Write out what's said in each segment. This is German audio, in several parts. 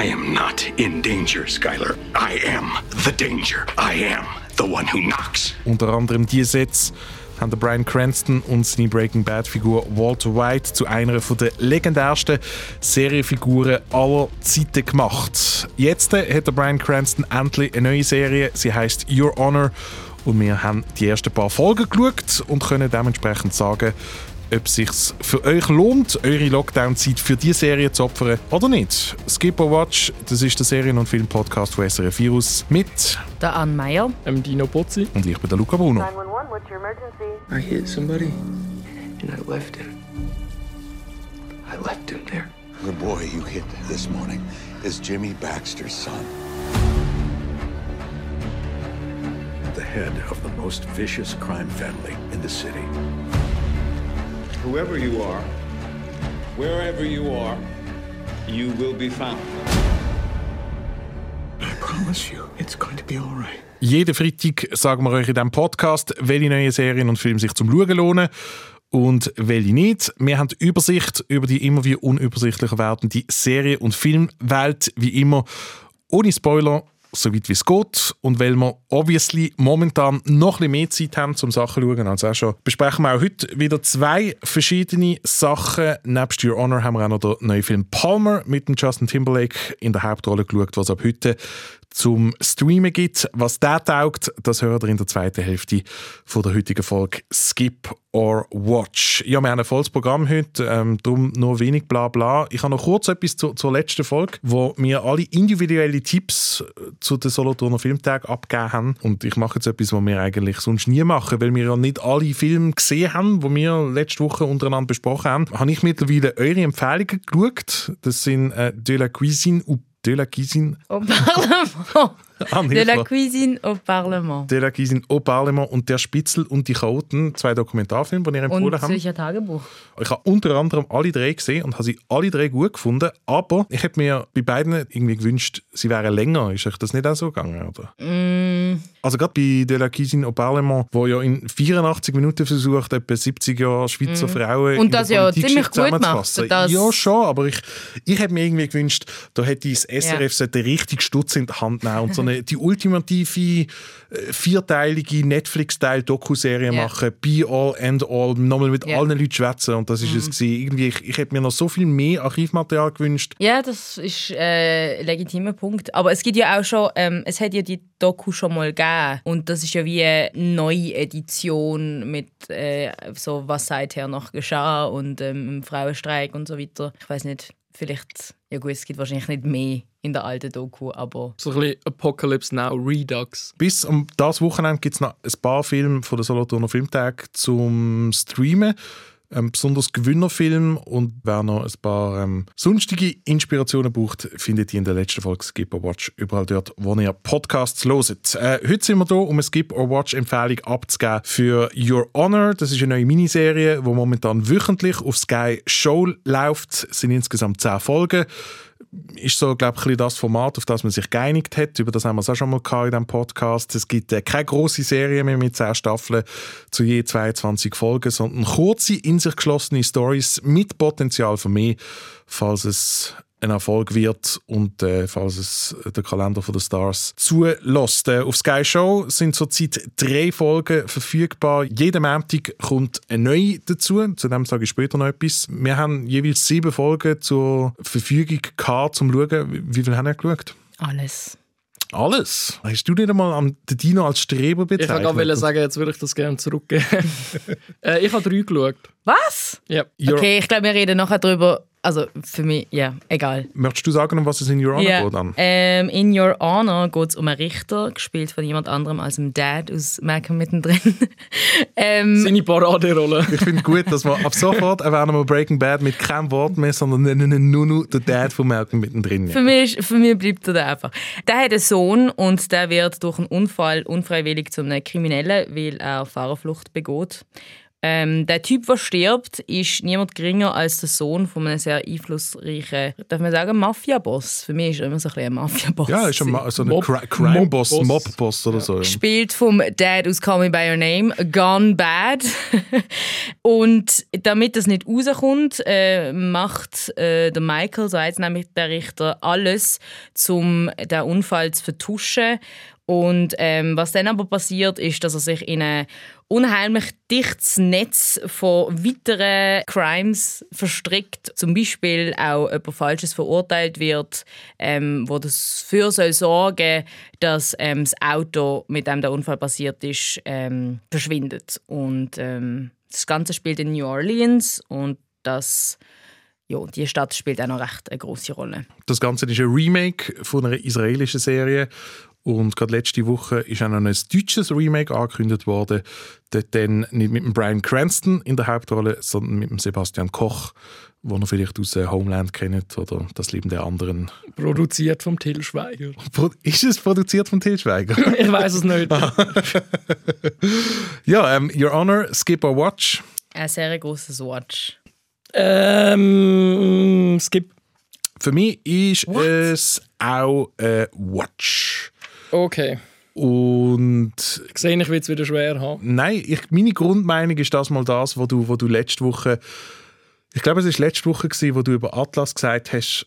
I am not in danger, Skylar. I am the danger. I am the one who knocks. Unter anderem diese Sätze haben Brian Cranston und seine Breaking Bad-Figur Walter White zu einer der legendärsten Serienfiguren aller Zeiten gemacht. Jetzt hat Brian Cranston endlich eine neue Serie. Sie heißt Your Honor. Und wir haben die ersten paar Folgen geschaut und können dementsprechend sagen, ob es sich für euch lohnt, eure Lockdown-Zeit für diese Serie zu opfern oder nicht. Skip or Watch, das ist der Serien- und Film-Podcast von SRF Virus mit der Ann Meyer, dem Dino Pozzi und ich bin der Luca Bruno. 911, what's your emergency? I hit somebody and I left him. I left him there. The boy you hit this morning is Jimmy Baxter's son. The head of the most vicious crime family in the city. Whoever you are, wherever you are, you will be found. I promise you, it's going to be all right. Jeden Freitag sagen wir euch in diesem Podcast, welche neuen Serien und Filme sich zum Schauen lohnen und welche nicht. Wir haben die Übersicht über die immer wie unübersichtlicher werdende Serien- und Filmwelt, wie immer, ohne Spoiler so weit wie es geht. Und weil wir obviously momentan noch ein mehr Zeit haben, um Sachen zu schauen als auch schon, besprechen wir auch heute wieder zwei verschiedene Sachen. Nebst Your Honor haben wir auch noch den neuen Film Palmer mit dem Justin Timberlake in der Hauptrolle geschaut, was ab heute zum Streamen gibt. Was der taugt, das hört ihr in der zweiten Hälfte von der heutigen Folge Skip or Watch. Ja, wir haben ein volles Programm heute, ähm, darum nur wenig bla bla. Ich habe noch kurz etwas zu, zur letzten Folge, wo mir alle individuelle Tipps äh, zu den Solothurner Filmtag abgegeben haben. Und ich mache jetzt etwas, was wir eigentlich sonst nie machen, weil wir ja nicht alle Filme gesehen haben, die wir letzte Woche untereinander besprochen haben. Habe ich mittlerweile eure Empfehlungen geschaut. Das sind äh, De la Cuisine ou De la Cuisine. Au Parlement. De la Cuisine au Parlement. De la Cuisine au Parlement und Der Spitzel und die Chaoten, zwei Dokumentarfilme, die ihr empfohlen und habt. Zürcher Tagebuch. Ich habe unter anderem alle drei gesehen und habe sie alle drei gut gefunden, aber ich hätte mir bei beiden irgendwie gewünscht, sie wären länger. Ist euch das nicht auch so gegangen? Oder? Mm. Also gerade bei De la Cuisine au Parlement, wo ja in 84 Minuten versucht, etwa 70 Jahre Schweizer Mm. Frauen Und in das der ja ziemlich gut zusammenzufassen. macht, das- Ja, schon, aber ich, ich hätte mir irgendwie gewünscht, da hätte das SRF Ja. sollte richtig Stutz in die Hand nehmen und so eine, die ultimative äh, vierteilige Netflix-Style-Doku-Serie Ja. machen, Be All, End All, nochmal mit Ja. allen Leuten schwätzen und das ist es gewesen. Irgendwie, ich, ich hätte mir noch so viel mehr Archivmaterial gewünscht. Ja, das ist äh, ein legitimer Punkt. Aber es gibt ja auch schon, ähm, es hat ja die Doku schon mal gegeben. Und das ist ja wie eine neue Edition mit äh, so, was seither noch geschah und ähm, im Frauenstreik und so weiter. Ich weiß nicht, vielleicht, ja gut, es gibt wahrscheinlich nicht mehr in der alten Doku, aber So ein bisschen Apocalypse Now Redux. Bis um das Wochenende gibt es noch ein paar Filme von der Solothurner Filmtag zum Streamen. Ein besonders Gewinnerfilm und wer noch ein paar ähm, sonstige Inspirationen braucht, findet ihr in der letzten Folge Skip or Watch überall dort, wo ihr Podcasts loset. Äh, heute sind wir hier, um eine Skip or Watch Empfehlung abzugeben für Your Honor. Das ist eine neue Miniserie, die momentan wöchentlich auf Sky Show läuft. Es sind insgesamt zehn Folgen ist so, glaube ich, das Format, auf das man sich geeinigt hat. Über das haben wir es auch schon mal gehabt in diesem Podcast. Es gibt äh, keine große Serie mehr mit 10 Staffeln zu je 22 Folgen, sondern kurze, in sich geschlossene Stories mit Potenzial für mehr, falls es ein Erfolg wird und äh, falls es der Kalender von der Stars zulässt. Äh, auf Sky Show sind zurzeit drei Folgen verfügbar. Jeden Montag kommt eine neue dazu. Zu dem sage ich später noch etwas. Wir haben jeweils sieben Folgen zur Verfügung gehabt, zum Schauen. Wie wie viel haben wir geschaut? alles. Alles? Hast du nicht einmal am den Dino als Streber Ich bezeichnet? wollte gerade sagen, jetzt würde ich das gerne zurückgeben. äh, ich habe drei geschaut. Was? Ja. Your- Okay, ich glaube, wir reden nachher drüber. Also für mich, ja, egal. Möchtest du sagen, um was es in Your Honor Ja. geht? Dann? Ähm, in Your Honor geht es um einen Richter, gespielt von jemand anderem als dem Dad aus Malcolm mittendrin. ähm, Seine Paraderolle. Ich finde gut, dass wir ab sofort erwähnen wir Breaking Bad mit keinem Wort mehr, sondern nennen nur noch den Dad von Malcolm mittendrin. für, mich, ist- für mich bleibt er da einfach. Der hat einen Sohn und der wird durch einen Unfall unfreiwillig zu einem Kriminellen, weil er Fahrerflucht begeht. Ähm, der Typ, der stirbt, ist niemand geringer als der Sohn von einem sehr einflussreichen, darf man sagen, Mafia-Boss. Für mich ist er immer so ein, bisschen ein Mafia-Boss. Ja, ist ein, Ma- so ein Mob- Cri- Crime-Boss, Mob-Boss. Mob-Boss oder so. Ja. gespielt vom Dad aus Call Me By Your Name, Gone Bad. und damit das nicht rauskommt, äh, macht äh, der Michael, so heißt nämlich der Richter, alles, um den Unfall zu vertuschen. Und ähm, was dann aber passiert, ist, dass er sich in ein unheimlich dichtes Netz von weiteren Crimes verstrickt. Zum Beispiel auch jemand Falsches verurteilt wird, ähm, wo dafür soll sorgen dass ähm, das Auto, mit dem der Unfall passiert ist, ähm, verschwindet. Und ähm, das Ganze spielt in New Orleans und das ja, die Stadt spielt auch noch recht eine große Rolle. Das Ganze ist ein Remake von einer israelischen Serie. Und gerade letzte Woche ist auch noch ein deutsches Remake angekündigt worden. Dort dann nicht mit dem Brian Cranston in der Hauptrolle, sondern mit dem Sebastian Koch, den ihr vielleicht aus äh, Homeland kennt oder Das Leben der anderen. Produziert vom Till Schweiger. Pro- Ist es produziert von Til Schweiger? Ich weiß es nicht. ja, ähm, Your Honor, Skip or Watch. Ein sehr großes Watch. ähm, gibt. Für mich ist es auch ein Watch. Okay. Und Ich sehe, ich will es wieder schwer haben. Nein, ich, meine Grundmeinung ist das mal das, wo du, wo du letzte Woche, ich glaube, es war letzte Woche, gewesen, wo du über Atlas gesagt hast,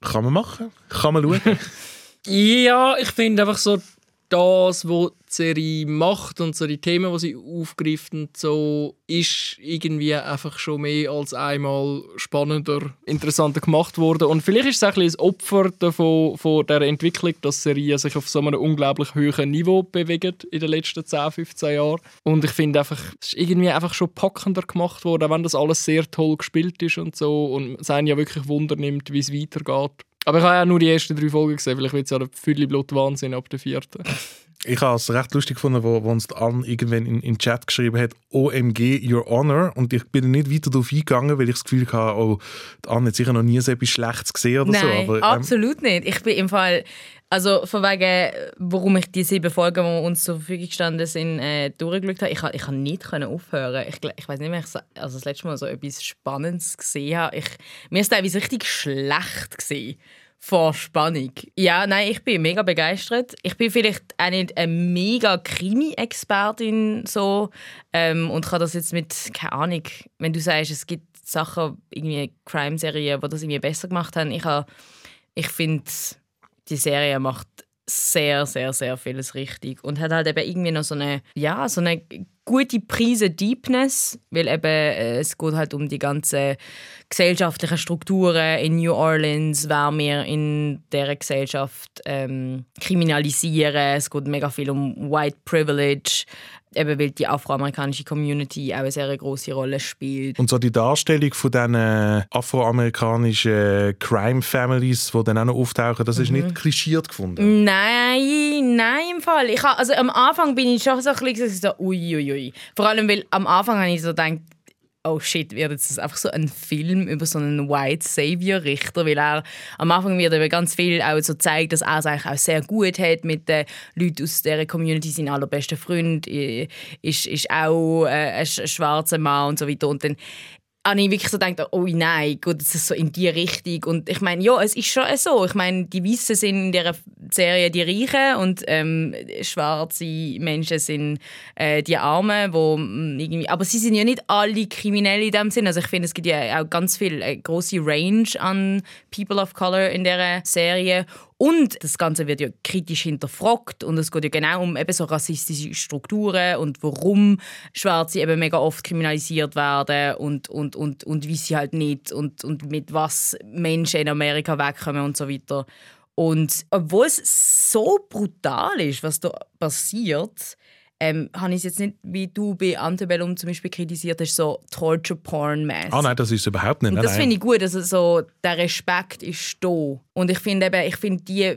kann man machen, kann man schauen. Ja, ich finde einfach so das, was die Serie macht und so die Themen, die sie aufgreift und so, ist irgendwie einfach schon mehr als einmal spannender, interessanter gemacht worden. Und vielleicht ist es ein bisschen ein Opfer davon, von der Entwicklung, dass Serien sich auf so einem unglaublich hohen Niveau bewegen in den letzten 10, 15 Jahren. Und ich finde einfach, es ist irgendwie einfach schon packender gemacht worden, auch wenn das alles sehr toll gespielt ist und so und es einen ja wirklich Wunder nimmt, wie es weitergeht. Aber ich habe ja nur die ersten drei Folgen gesehen, vielleicht wird es ja der Fülle Blut Wahnsinn ab der vierten. ich habe es recht lustig gefunden, wo, wo uns Anne irgendwann in, in den Chat geschrieben hat, OMG, Your Honor. Und ich bin nicht weiter darauf eingegangen, weil ich das Gefühl hatte, oh, die Anne hat sicher noch nie so etwas Schlechtes gesehen oder Nein, so. Aber, ähm, absolut nicht. Ich bin im Fall, also von wegen, warum ich die sieben Folgen, die uns zur Verfügung gestanden sind, äh, durchgeschaut habe, ich, ich kann nicht können aufhören. Ich, ich weiß nicht mehr, ich so, also das letzte Mal so etwas Spannendes gesehen habe. Ich, mir ist teilweise richtig schlecht gesehen vor Spannung. Ja, nein, ich bin mega begeistert. Ich bin vielleicht auch nicht eine mega Krimi-Expertin so ähm, und kann das jetzt mit, keine Ahnung, wenn du sagst, es gibt Sachen, irgendwie Crime-Serien, die das irgendwie besser gemacht haben. Ich, habe- ich finde, die Serie macht sehr, sehr, sehr vieles richtig und hat halt eben irgendwie noch so eine, ja, so eine gute Prise Deepness, weil eben äh, es geht halt um die ganzen gesellschaftlichen Strukturen in New Orleans, wer wir in der Gesellschaft ähm, kriminalisieren. Es geht mega viel um White Privilege, eben weil die afroamerikanische Community auch eine sehr große Rolle spielt. Und so die Darstellung von diesen afroamerikanischen Crime-Families, die dann auch noch auftauchen, das ist Mhm. nicht klischiert gefunden. Nein, nein, im Fall. Ich also am Anfang bin ich schon so ein bisschen so, uiuiui. Ui. Vor allem, weil am Anfang habe ich so gedacht, oh shit, wird jetzt das einfach so ein Film über so einen White Savior Richter, weil er am Anfang wird eben ganz viel auch so zeigt, dass er es eigentlich auch sehr gut hat mit den Leuten aus dieser Community, sein allerbester Freund äh, ist, ist auch äh, ein sch- schwarzer Mann und so weiter. Und dann habe ich wirklich so gedacht, oh nein, geht es so in die Richtung. Und ich meine, ja, es ist schon so. Ich meine, die Weißen sind in dieser Serie die Reichen und ähm, schwarze Menschen sind äh, die Armen, wo mm, irgendwie, aber sie sind ja nicht alle kriminell in dem Sinn. Also ich finde, es gibt ja auch ganz viel eine große Range an People of Color in der Serie. Und das Ganze wird ja kritisch hinterfragt und es geht ja genau um eben so rassistische Strukturen und warum Schwarze eben mega oft kriminalisiert werden und, und, und, und wie sie halt nicht und, und mit was Menschen in Amerika wegkommen und so weiter. Und obwohl es so brutal ist, was da passiert, ähm, habe ich es jetzt nicht, wie du bei Antebellum zum Beispiel kritisiert hast, so Torture-Porn-mäßig. Ah nein, das ist überhaupt nicht. Und das finde ich gut, also so, der Respekt ist da. Und ich finde eben, ich finde die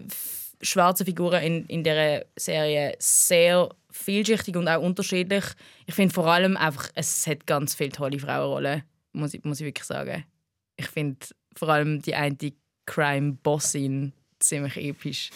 schwarzen Figuren in, in dieser Serie sehr vielschichtig und auch unterschiedlich. Ich finde vor allem einfach, es hat ganz viele tolle Frauenrollen, muss ich, muss ich wirklich sagen. Ich finde vor allem die eine Crime-Bossin ziemlich episch.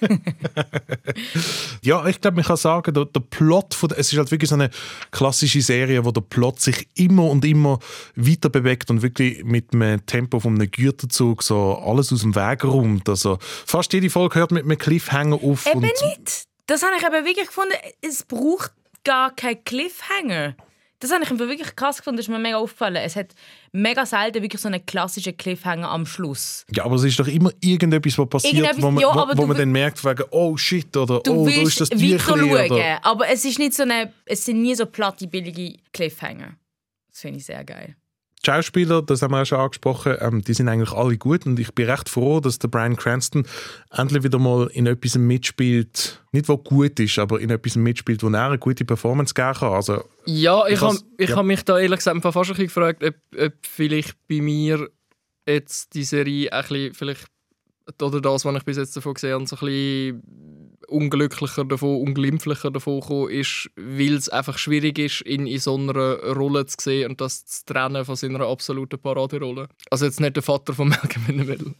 Ja, ich glaube, man kann sagen, der, der Plot, von der, es ist halt wirklich so eine klassische Serie, wo der Plot sich immer und immer weiter bewegt und wirklich mit einem Tempo von einem Güterzug so alles aus dem Weg räumt. Also fast jede Folge hört mit einem Cliffhanger auf. Eben nicht. Das habe ich eben wirklich gefunden. Es braucht gar keinen Cliffhanger. Das habe ich wirklich krass gefunden. Das ist mir mega aufgefallen. Es hat mega selten wirklich so einen klassischen Cliffhanger am Schluss. Ja, aber es ist doch immer irgendetwas, was passiert, Irgendetwas- wo man, ja, wo, wo man dann merkt, wegen, oh shit, oder Du oh, da ist das Tierchen. schauen, Oder, aber es ist nicht so eine, es sind nie so platte, billige Cliffhanger. Das finde ich sehr geil. Die Schauspieler, das haben wir auch schon angesprochen, ähm, die sind eigentlich alle gut und ich bin recht froh, dass der Brian Cranston endlich wieder mal in etwas mitspielt, nicht wo gut ist, aber in etwas mitspielt, wo er eine gute Performance geben kann. Also, Ja, ich Ich habe ja. hab mich da ehrlich gesagt fast ein bisschen gefragt, ob, ob vielleicht bei mir jetzt die Serie ein bisschen, vielleicht, oder das, was ich bis jetzt davon gesehen habe, so ein bisschen unglücklicher davon, unglimpflicher davon gekommen ist, weil es einfach schwierig ist, ihn in so einer Rolle zu sehen und das zu trennen von seiner absoluten Paraderolle. Also jetzt nicht der Vater von Malcolm in the Middle.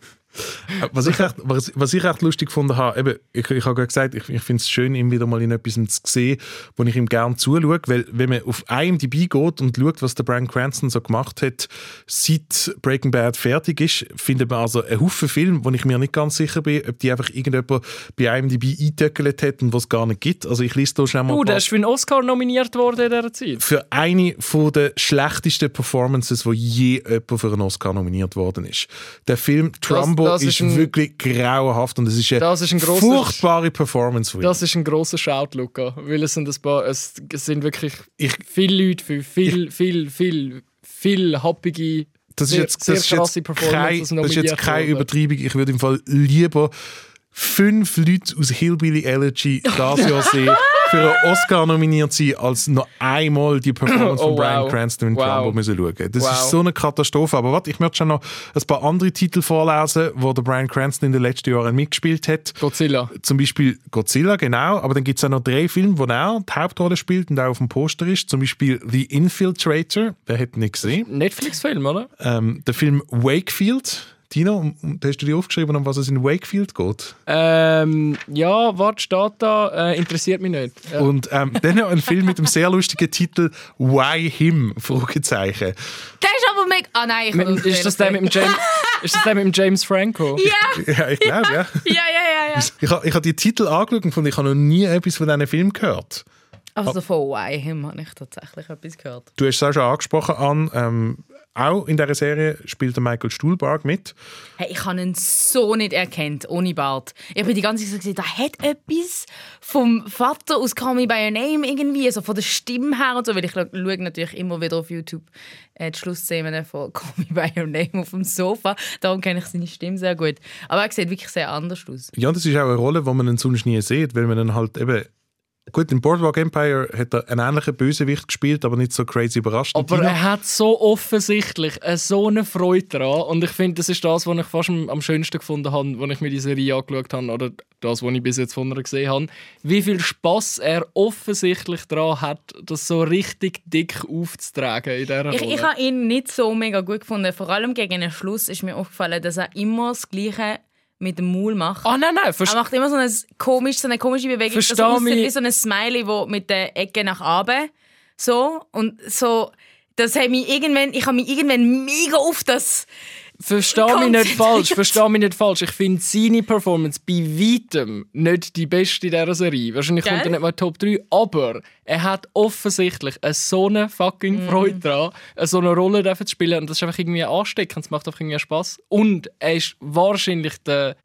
Äh, Was ich, echt, was, was ich echt lustig gefunden habe, eben, ich, ich habe gerade gesagt, ich, ich finde es schön, ihn wieder mal in etwas zu sehen, wo ich ihm gerne zuschaue, weil wenn man auf IMDb geht und schaut, was der Brian Cranston so gemacht hat, seit Breaking Bad fertig ist, findet man also einen Haufen Filme, wo ich mir nicht ganz sicher bin, ob die einfach irgendjemand bei IMDb eingetöckelt hat und was es gar nicht gibt. Also ich lese da schnell mal ein der ist für einen Oscar nominiert worden in dieser Zeit. für eine von der schlechtesten Performances, wo je jemand für einen Oscar nominiert worden ist. Der Film Trumbo das ist, ist ein- wirklich grauenhaft und es ist eine Das ist ein grosser- furchtbare Performance von ihm. Das ist ein grosser Shout, Luca. Weil es sind, ein paar, es sind wirklich Ich- viele Leute für viel, viel, viel, viel happige, das ist sehr, jetzt, sehr das ist jetzt, krasse kein, Performances das ist jetzt keine. Übertreibung. Ich würde im Fall lieber fünf Leute aus Hillbilly Elegy das Jahr sehen, für einen Oscar nominiert sein, als noch einmal die Performance Oh, von Brian wow. Cranston in Wow. Trumbo müssen schauen. Das Wow. ist so eine Katastrophe. Aber warte, ich möchte schon noch ein paar andere Titel vorlesen, wo der Brian Cranston in den letzten Jahren mitgespielt hat. Godzilla. Zum Beispiel Godzilla, genau. Aber dann gibt es auch noch drei Filme, wo er die Hauptrolle spielt und auch auf dem Poster ist. Zum Beispiel The Infiltrator, wer hätte nicht gesehen. Netflix-Film, oder? Ähm, der Film Wakefield. Tino, um- um- hast du dir aufgeschrieben, um was es in Wakefield geht? Ähm, ja, warte, steht da. Äh, interessiert mich nicht. Ja. Und ähm, dann noch ein Film mit dem sehr lustigen Titel Why Him? Fragezeichen. Der ist aber mega... Ah nein, ich Mit, ist, das der mit dem James, ist das der mit dem James Franco? Ja, Ja, ich glaube, ja. ja, ja, ja. ja. Ich habe ich hab die Titel angeschaut und fand, ich habe noch nie etwas von diesen Film gehört. Also von Why Him habe ich tatsächlich etwas gehört. Du hast es auch schon angesprochen, an. Ähm, auch in dieser Serie spielt der Michael Stuhlbarg mit. Hey, ich habe ihn so nicht erkannt, ohne Bart. Ich bin die ganze Zeit so gesehen, da hat etwas vom Vater aus Call Me By Your Name irgendwie, also von der Stimme her und so, weil ich schaue natürlich immer wieder auf YouTube äh, die Schlussszenen von Call Me By Your Name auf dem Sofa. Darum kenne ich seine Stimme sehr gut. Aber er sieht wirklich sehr anders aus. Ja, das ist auch eine Rolle, die man dann sonst nie sieht, weil man dann halt eben. Gut, in Boardwalk Empire hat er einen ähnlichen Bösewicht gespielt, aber nicht so crazy überraschend. Aber er hat so offensichtlich äh, so eine Freude daran. Und ich finde, das ist das, was ich fast am, schönsten gefunden habe, als ich mir die Serie angeschaut habe. Oder das, was ich bis jetzt von ihr gesehen habe. Wie viel Spass er offensichtlich daran hat, das so richtig dick aufzutragen in dieser Ich, Rolle. ich habe ihn nicht so mega gut gefunden. Vor allem gegen den Schluss ist mir aufgefallen, dass er immer das Gleiche mit dem Maul macht. Ah, nein, nein. Er macht immer so eine, komisch, so eine komische Bewegung. Versteh das aussieht wie so ein Smiley, wo mit der Ecke nach oben so und so. Das hat mich irgendwann, ich habe mich irgendwann mega auf das. Versteh mich nicht falsch, versteh mich nicht falsch. Ich finde seine Performance bei weitem nicht die beste in dieser Serie. Wahrscheinlich Gell? kommt er nicht mal Top 3, aber er hat offensichtlich eine so eine fucking Mhm. Freude daran, eine so eine Rolle zu spielen. Und das ist einfach irgendwie ansteckend, es macht einfach irgendwie Spass. Und er ist wahrscheinlich der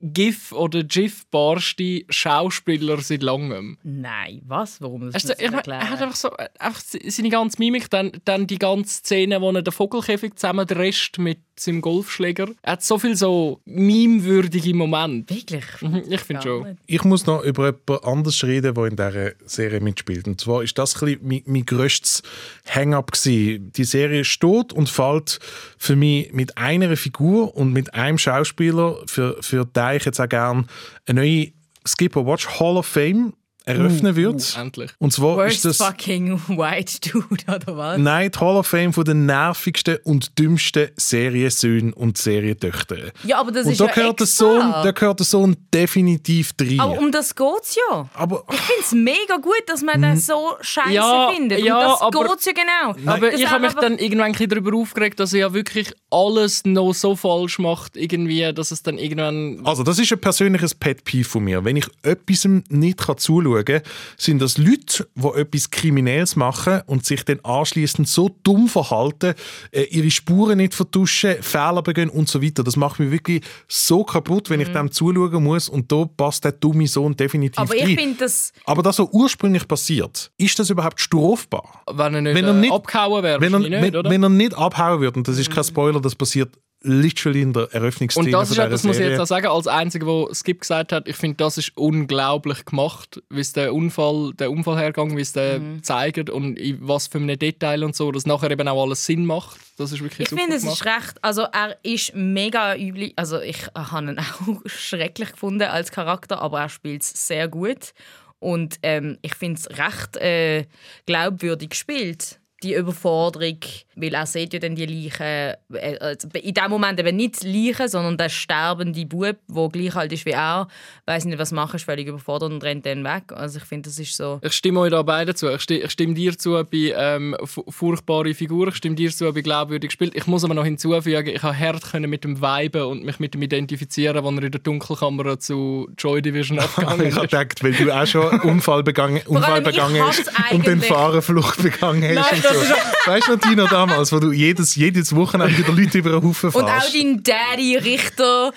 vergif- oder gif-barste Schauspieler seit langem. Nein, was? Warum? Das Also, ich mein, er hat einfach so äh, einfach seine ganze Mimik, dann, dann die ganze Szene, wo er den Vogelkäfig zusammendrescht mit seinem Golfschläger. Er hat so viel so meme-würdige Momente. Wirklich? Mhm, Ich finde schon. nicht. Ich muss noch über jemand anderes reden, der in dieser Serie mitspielt. Und zwar ist das ein bisschen mein, mein grösstes Hang-up. Die Serie steht und fällt für mich mit einer Figur und mit einem Schauspieler, für, für den ich jetzt auch gerne eine neue Skipper Watch Hall of Fame eröffnen Uh, wird. uh, endlich. Und zwar Worst ist das fucking white dude, oder was? Nein, die Hall of Fame von den nervigsten und dümmsten Seriensöhnen und Serientöchter. Ja, aber das Und ist da ja gehört, der extra. Sohn, da gehört der Sohn definitiv rein. Aber um das geht's ja. Aber- ich finde es mega gut, dass man den so scheiße Ja, findet. ja, und das aber- geht's ja genau. Aber Das ich habe mich dann irgendwann ein bisschen darüber aufgeregt, dass er ja wirklich alles noch so falsch macht, irgendwie, dass es dann irgendwann. Also, das ist ein persönliches Pet Peeve von mir. Wenn ich etwas nicht kann zuschauen kann, sind das Leute, die etwas Kriminelles machen und sich dann anschließend so dumm verhalten, äh, ihre Spuren nicht vertuschen, Fehler begehen und so weiter. Das macht mich wirklich so kaputt, wenn ich dem zuschauen muss und da passt der dumme Sohn definitiv Mhm. Aber ich rein. finde das. Aber das, was ursprünglich passiert, ist das überhaupt strafbar? Wenn er nicht, Wenn er äh, nicht- abgehauen wäre, Wenn er, wenn, er nicht abhauen würde, und das ist kein Spoiler, das passiert literally in der Eröffnungsszene Und das ist ja, das muss ich jetzt auch sagen, als Einziger, wo Skip gesagt hat, ich finde, das ist unglaublich gemacht, wie es der Unfall, der Unfallhergang, wie es der Mhm. zeigt und in was für einem Detail und so, dass nachher eben auch alles Sinn macht. Das ist wirklich Ich finde, es ist recht. Also, er ist mega üblich. Also, ich habe ihn auch schrecklich gefunden als Charakter, aber er spielt es sehr gut. Und ähm, ich finde es recht äh, glaubwürdig gespielt. Die Überforderung, weil er sieht ja dann die Leichen, äh, also in dem Moment eben nicht die Leichen, sondern der sterbende Bub, der gleich alt ist wie er, weiß nicht, was machen, ist völlig überfordert und rennt dann weg. Also ich finde, das ist so... Ich stimme euch da beide zu. Ich stimme, ich stimme dir zu bei ähm, fu- furchtbare Figur, ich stimme dir zu bei glaubwürdig gespielt. Ich muss aber noch hinzufügen, ich habe hart können mit dem Viben und mich mit dem identifizieren, wenn er in der Dunkelkammer zu Joy Division abgegangen Ich habe ist. gedacht, weil du auch schon einen Unfall begangen, Unfall begangen hast und dann eigentlich- Fahrenflucht begangen hast. Nein, das Weißt du noch, Tina, damals, wo du jedes, jedes Wochenende wieder Leute über den Haufen Und auch fährst? dein Daddy, Richter,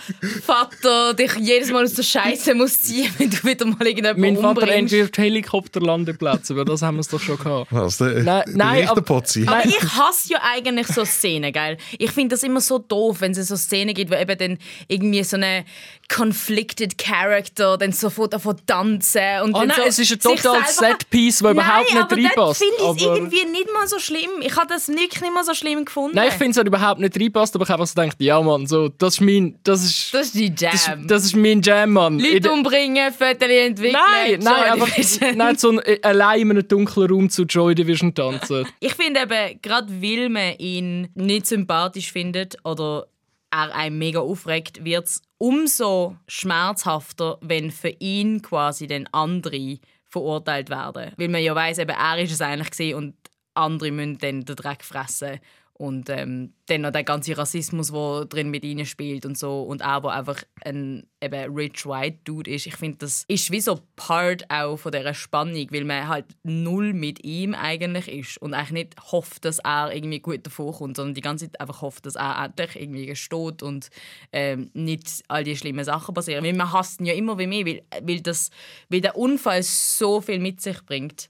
Vater, dich jedes Mal aus der Scheiße muss ziehen, wenn du wieder mal irgendjemanden Mein Vater umbringst. entwirft Helikopterlandeplätze, über das haben wir es doch schon gehabt. Was, der, Nein, der nein, aber- Richterpotzi? Aber ich hasse ja eigentlich so Szenen, geil. Ich finde das immer so doof, wenn es so Szenen gibt, wo eben dann irgendwie so eine conflicted Character dann sofort davon tanzen und Oh dann nein, so es ist ein selber- Setpiece, das überhaupt Nein, nicht aber dann reinpasst. finde ich es Aber- irgendwie nicht mal so schlimm. Ich habe das wirklich nicht mal so schlimm gefunden. Nein, ich finde es halt überhaupt nicht reinpasst, aber ich habe einfach so gedacht, ja Mann, so, das ist mein, das ist, das ist die das ist, Jam. das ist mein Jam, Mann. Leute der- umbringen, Fotos entwickeln. Nein, nein, Division. nein, so ein, äh, allein in einem dunklen Raum zu Joy Division tanzen. Ich finde eben, gerade weil man ihn nicht sympathisch findet oder er einen mega aufregt, wird es umso schmerzhafter, wenn für ihn quasi den andere verurteilt werden. Weil man ja weiß, eben er ist es eigentlich und andere müssen dann den Dreck fressen. Und ähm, dann noch der ganze Rassismus, der drin mit ihnen spielt und so. Und er, der einfach ein eben rich white Dude ist. Ich finde, das ist wie so Part auch von dieser Spannung, weil man halt null mit ihm eigentlich ist und eigentlich nicht hofft, dass er irgendwie gut davor kommt, sondern die ganze Zeit einfach hofft, dass er endlich irgendwie gesteht und ähm, nicht all die schlimmen Sachen passieren. Weil man hasst ihn ja immer wie mehr, weil, weil, das, weil der Unfall so viel mit sich bringt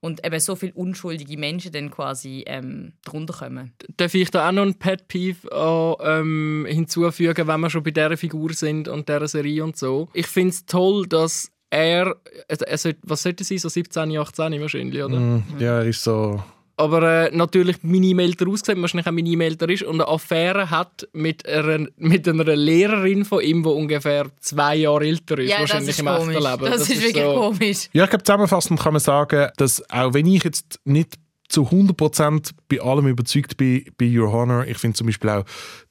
und eben so viele unschuldige Menschen dann quasi ähm, drunter kommen. Darf ich da auch noch ein Pet Peeve an, ähm, hinzufügen, wenn wir schon bei dieser Figur sind und dieser Serie und so? Ich finde es toll, dass er, er, er sollte, was sollte er sein, so 17, 18 wahrscheinlich, oder? Mm, Ja, er ist so... Aber äh, natürlich Minimelter ausgesehen, wahrscheinlich auch Minimelter ist und eine Affäre hat mit einer, mit einer Lehrerin von ihm, die ungefähr zwei Jahre älter ist, Ja, das wahrscheinlich ist im komisch. echten Leben. Das, ist wirklich so, komisch. Ja, ich glaube, zusammenfassend kann man sagen, dass auch wenn ich jetzt nicht zu 100% bei allem überzeugt bin, bei Your Honor, ich finde zum Beispiel auch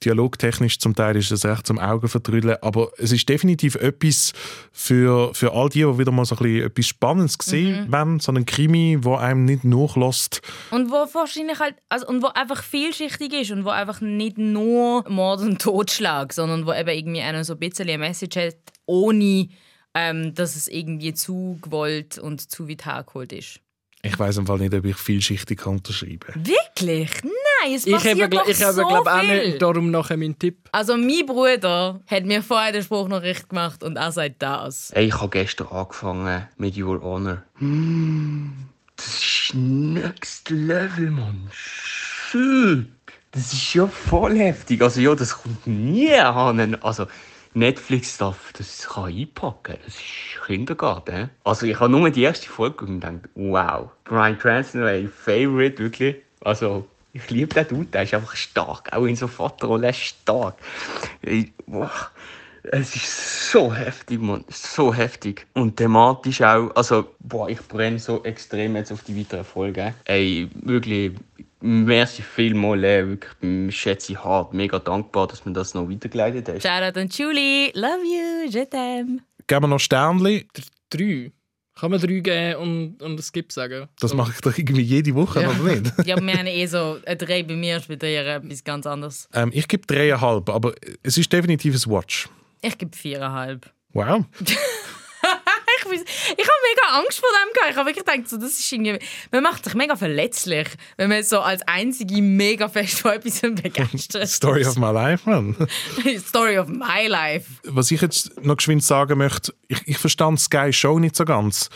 dialogtechnisch zum Teil ist das echt zum Augen vertrüllen, aber es ist definitiv etwas für, für all die, die wieder mal so ein bisschen etwas Spannendes gesehen Mhm. wenn so ein Krimi, wo einem nicht nachlässt. Und wo wahrscheinlich halt, also, und wo einfach vielschichtig ist und wo einfach nicht nur Mord und Totschlag, sondern wo eben irgendwie noch so ein bisschen eine Message hat, ohne ähm, dass es irgendwie zu gewollt und zu weit hergeholt ist. Ich weiß im Fall nicht, ob ich vielschichtig kann unterschreiben kann. Wirklich? Nein, es Ich passiert habe, doch ich habe so glaube auch viel. nicht, darum nachher mein Tipp. Also mein Bruder hat mir vorher den Spruch noch recht gemacht und er sagt das. Hey, ich habe gestern angefangen mit Your Honor. Mm, das ist next level, Mann. Shit. Das ist ja voll heftig. Also ja, das kommt nie an. Also Netflix darf das kann einpacken. Das ist Kindergarten. Also ich habe nur die erste Folge und gedacht, wow. Brian Cranston, mein Favorite, wirklich. Also ich liebe den Dude, der ist einfach stark. Auch in so Vaterrolle stark. Ich- Boah. Es ist so heftig, Mann. So heftig. Und thematisch auch. Also, boah, ich brenne so extrem jetzt auf die weiteren Folgen. Ey, wirklich, merci vielmals. Wirklich, schätze ich hart. Mega dankbar, dass man das noch weitergeleitet hat. Shoutout an Julie. Love you. Je t'aime. Geben wir noch Sternli. Drei. Kann man drei geben und, und ein Skip sagen? Das mache ich doch irgendwie jede Woche, Ja. oder nicht? Ja, wir haben eh so ein Drei bei mir, ist bei dir etwas ganz anderes. Ähm, ich gebe dreieinhalb, aber es ist definitiv ein Watch. Ich gebe viereinhalb. Wow. Ich, habe mega Angst vor dem gehabt. Ich habe wirklich gedacht, so, das ist irgendwie, man macht sich mega verletzlich, wenn man so als Einzige mega fest von etwas begeistert ist. Story of my life, man. Story of my life. Was ich jetzt noch geschwind sagen möchte, ich, ich verstand Sky Show nicht so ganz.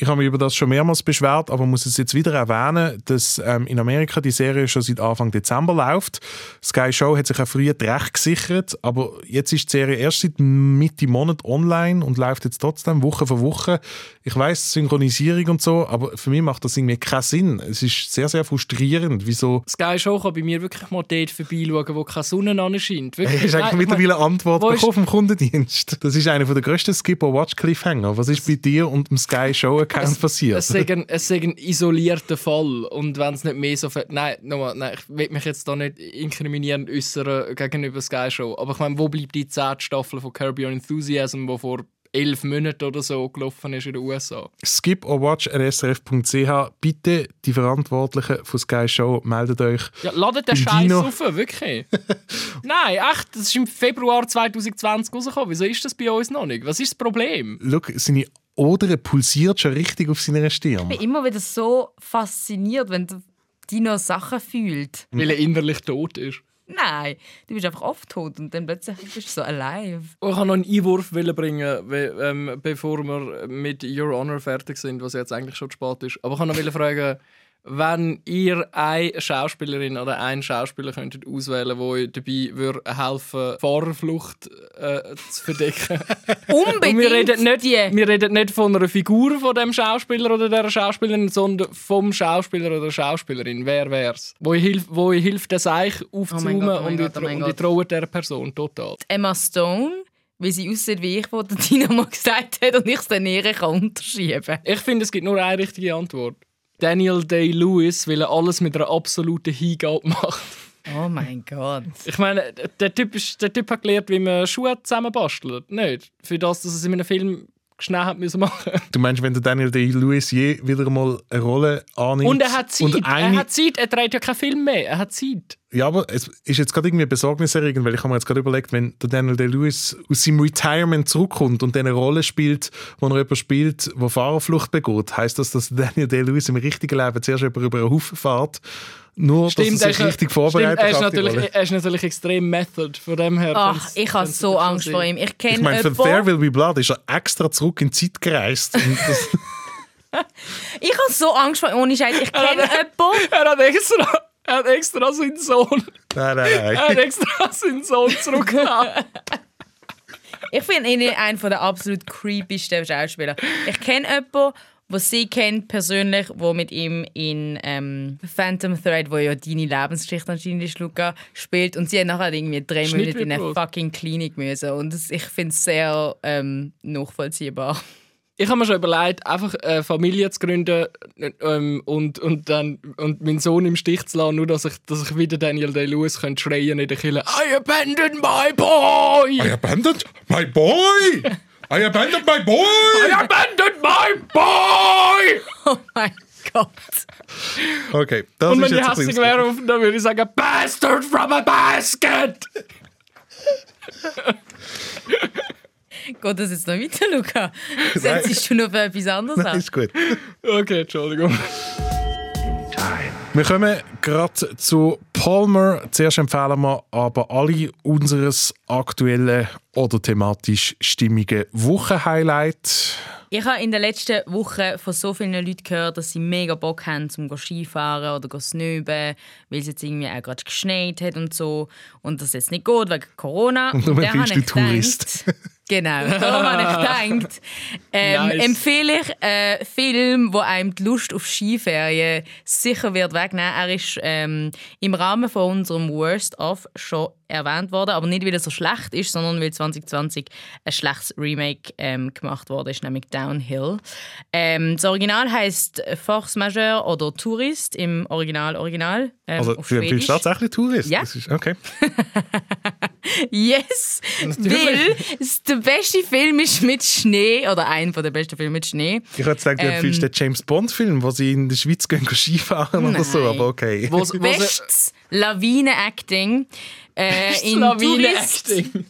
Ich habe mich über das schon mehrmals beschwert, aber muss es jetzt wieder erwähnen, dass ähm, in Amerika die Serie schon seit Anfang Dezember läuft. Sky Show hat sich auch früher die Rechte gesichert, aber jetzt ist die Serie erst seit Mitte Monat online und läuft jetzt trotzdem Woche für Woche. Ich weiß Synchronisierung und so, aber für mich macht das irgendwie keinen Sinn. Es ist sehr, sehr frustrierend, wieso Sky Show kann bei mir wirklich mal dort vorbeischauen, wo keine Sonne anscheint. Hey, Wirklich. hast du eigentlich mittlerweile eine Antwort bekommen vom Kundendienst? Das ist einer der grössten Skip-or-Watch-Cliffhanger. Was ist bei dir und dem Sky Show-Account passiert? Es ist, ein, es ist ein isolierter Fall. Und wenn es nicht mehr so. Nein, nochmal, nein, ich will mich jetzt da nicht inkriminieren äußern gegenüber Sky Show. Aber ich meine, wo bleibt die zehnte Staffel von Curb Your Enthusiasm, die vor elf Monaten oder so gelaufen ist in den USA? skip-or-watch.srf.ch Bitte, die Verantwortlichen von Sky Show, meldet euch. Ja, ladet den Scheiß auf, wirklich. Nein, echt, das ist im Februar 2020 rausgekommen. Wieso ist das bei uns noch nicht? Was ist das Problem? Schau, seine Odere pulsiert schon richtig auf seiner Stirn. Ich bin immer wieder so fasziniert, wenn Dino Sachen fühlt. Weil er innerlich tot ist. Nein, du bist einfach oft tot und dann plötzlich bist du so alive. Ich wollte noch einen Einwurf bringen, ähm, bevor wir mit Your Honor fertig sind, was jetzt eigentlich schon zu spät ist. Aber ich wollte noch fragen, wenn ihr eine Schauspielerin oder einen Schauspieler könntet auswählen, wo euch dabei würde helfen, Fahrerflucht äh, zu verdecken. Unbedingt Und wir reden, nicht, die. wir reden nicht von einer Figur von dem Schauspieler oder der Schauspielerin, sondern vom Schauspieler oder der Schauspielerin. Wer wär's? Wo ihr hilft, wo ihr hilft, das Eich aufzuzoomen Gott, oh und, Gott, oh und ihr Gott. traut der Person total. Emma Stone, weil sie aussieht wie ich, der Dino mal gesagt hat und ich es dann näher kann unterschieben Ich finde, es gibt nur eine richtige Antwort. Daniel Day-Lewis, weil er alles mit einer absoluten Hingabe macht. Oh mein Gott. Ich meine, der Typ, ist, der typ hat gelernt, wie man Schuhe zusammenbastelt. Nicht? Für das, dass es in einem Film schnell hat müssen machen Du meinst, wenn der Daniel Day-Lewis je wieder mal eine Rolle annimmt Und er hat Zeit. eine, Er hat Zeit. Er dreht ja keinen Film mehr. Er hat Zeit. Ja, aber es ist jetzt gerade irgendwie besorgniserregend, weil ich habe mir jetzt gerade überlegt, wenn der Daniel Day-Lewis aus seinem Retirement zurückkommt und eine Rolle spielt, wo er jemanden spielt, der Fahrerflucht begeht, heißt das, dass Daniel Day-Lewis im richtigen Leben zuerst über einen Haufen fährt, nur dass er er sich richtig vorbereitet stimmt, er, ist natürlich, er ist natürlich extrem Method. Von dem her. Ach, ich habe so Angst vor sein. ihm. Ich Ich meine, für There Will Be Blood ist er extra zurück in die Zeit gereist. Ich habe so Angst vor ihm. Ohne Scheiß. Ich kenne jemanden. Er hat extra, er hat extra seinen Sohn, nein, nein, er nein. hat extra seinen Sohn zurückgenommen. Ich finde ihn einer der absolut creepiesten Schauspieler. Ich kenne jemanden, was sie kennt persönlich, wo mit ihm in ähm, Phantom Thread, wo ja deine Lebensgeschichte anscheinend ist, Luca, spielt und sie hat nachher irgendwie drei Monate in eine wird fucking Klinik müssen und das, ich finde es sehr ähm, nachvollziehbar. Ich habe mir schon überlegt, einfach eine Familie zu gründen ähm, und, und, dann, und meinen Sohn im Stich zu lassen, nur dass ich, dass ich wieder Daniel Day-Lewis könnte schreien in der Kille I abandoned my boy! I abandoned my boy! I abandoned my boy! I abandoned my boy! Oh mein Gott. Okay, das Und ist wenn die jetzt ein hässlich bisschen- wäre, dann würde ich sagen Bastard from a basket! Geht das jetzt noch weiter, Luca? Setzt du noch für etwas anderes Nein, an? ist gut. Okay, Entschuldigung. Wir kommen gerade zu Palmer. Zuerst empfehlen wir aber alle unseres aktuellen oder thematisch stimmigen Wochenhighlight. Ich habe in den letzten Wochen von so vielen Leuten gehört, dass sie mega Bock haben, zum Skifahren oder snöben, weil es jetzt irgendwie auch gerade geschneit hat und so. Und das jetzt nicht geht wegen Corona. Und dann du ich Tourist. gedacht- Genau, darum habe ich gedacht, ähm, Nice. empfehle ich einen Film, der einem die Lust auf Skiferien sicher wird wegnehmen. Er ist ähm, im Rahmen von unserem Worst of schon erwähnt worden, aber nicht, weil er so schlecht ist, sondern weil 2020 ein schlechtes Remake ähm, gemacht wurde, ist nämlich Downhill. Ähm, das Original heißt Force Majeure oder Tourist im Original Original. Ähm, Also, auf du empfiehlst Schwedisch. tatsächlich Tourist? Ja. Das ist, okay. Yes, weil es der beste Film ist mit Schnee oder einer der besten Filme mit Schnee. Ich hätte gesagt, du Ähm, empfiehlst den James Bond-Film, wo sie in der Schweiz gehen Skifahren oder so, aber okay. Wo's, Bestes Lawine-Acting. Äh, in. Lawine-Acting.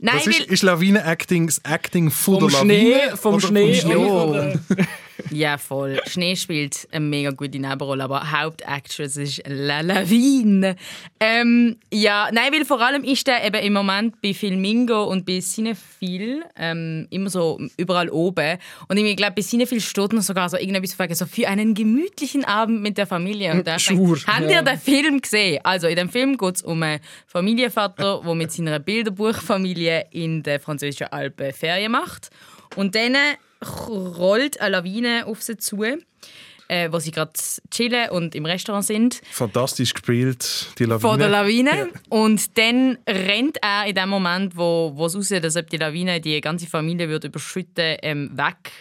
Nein, ist, ist Lawine-Acting das Acting von Vom der Schnee, Lawine? vom oder Schnee. Schnee? oder- ja voll. Schnee spielt eine mega gute Nebenrolle, aber Hauptactress ist La Lawine. Ähm, ja, nein, weil vor allem ist der eben im Moment bei Filmingo und bei Cinephil ähm, immer so überall oben. Und ich glaube, bei Cinephil steht noch sogar so irgendetwas wegen, so für einen gemütlichen Abend mit der Familie. Und da denke, habt ja. ihr den Film gesehen? Also in dem Film geht es um einen Familienvater, der mit seiner Bilderbuchfamilie in den französischen Alpen Ferien macht. Und dann rollt eine Lawine auf sie zu, äh, wo sie gerade chillen und im Restaurant sind Fantastisch gespielt, die Lawine. vor der Lawine. Und dann rennt er in dem Moment, wo, wo es aussieht, als ob die Lawine die ganze Familie würde überschütten ähm, weg.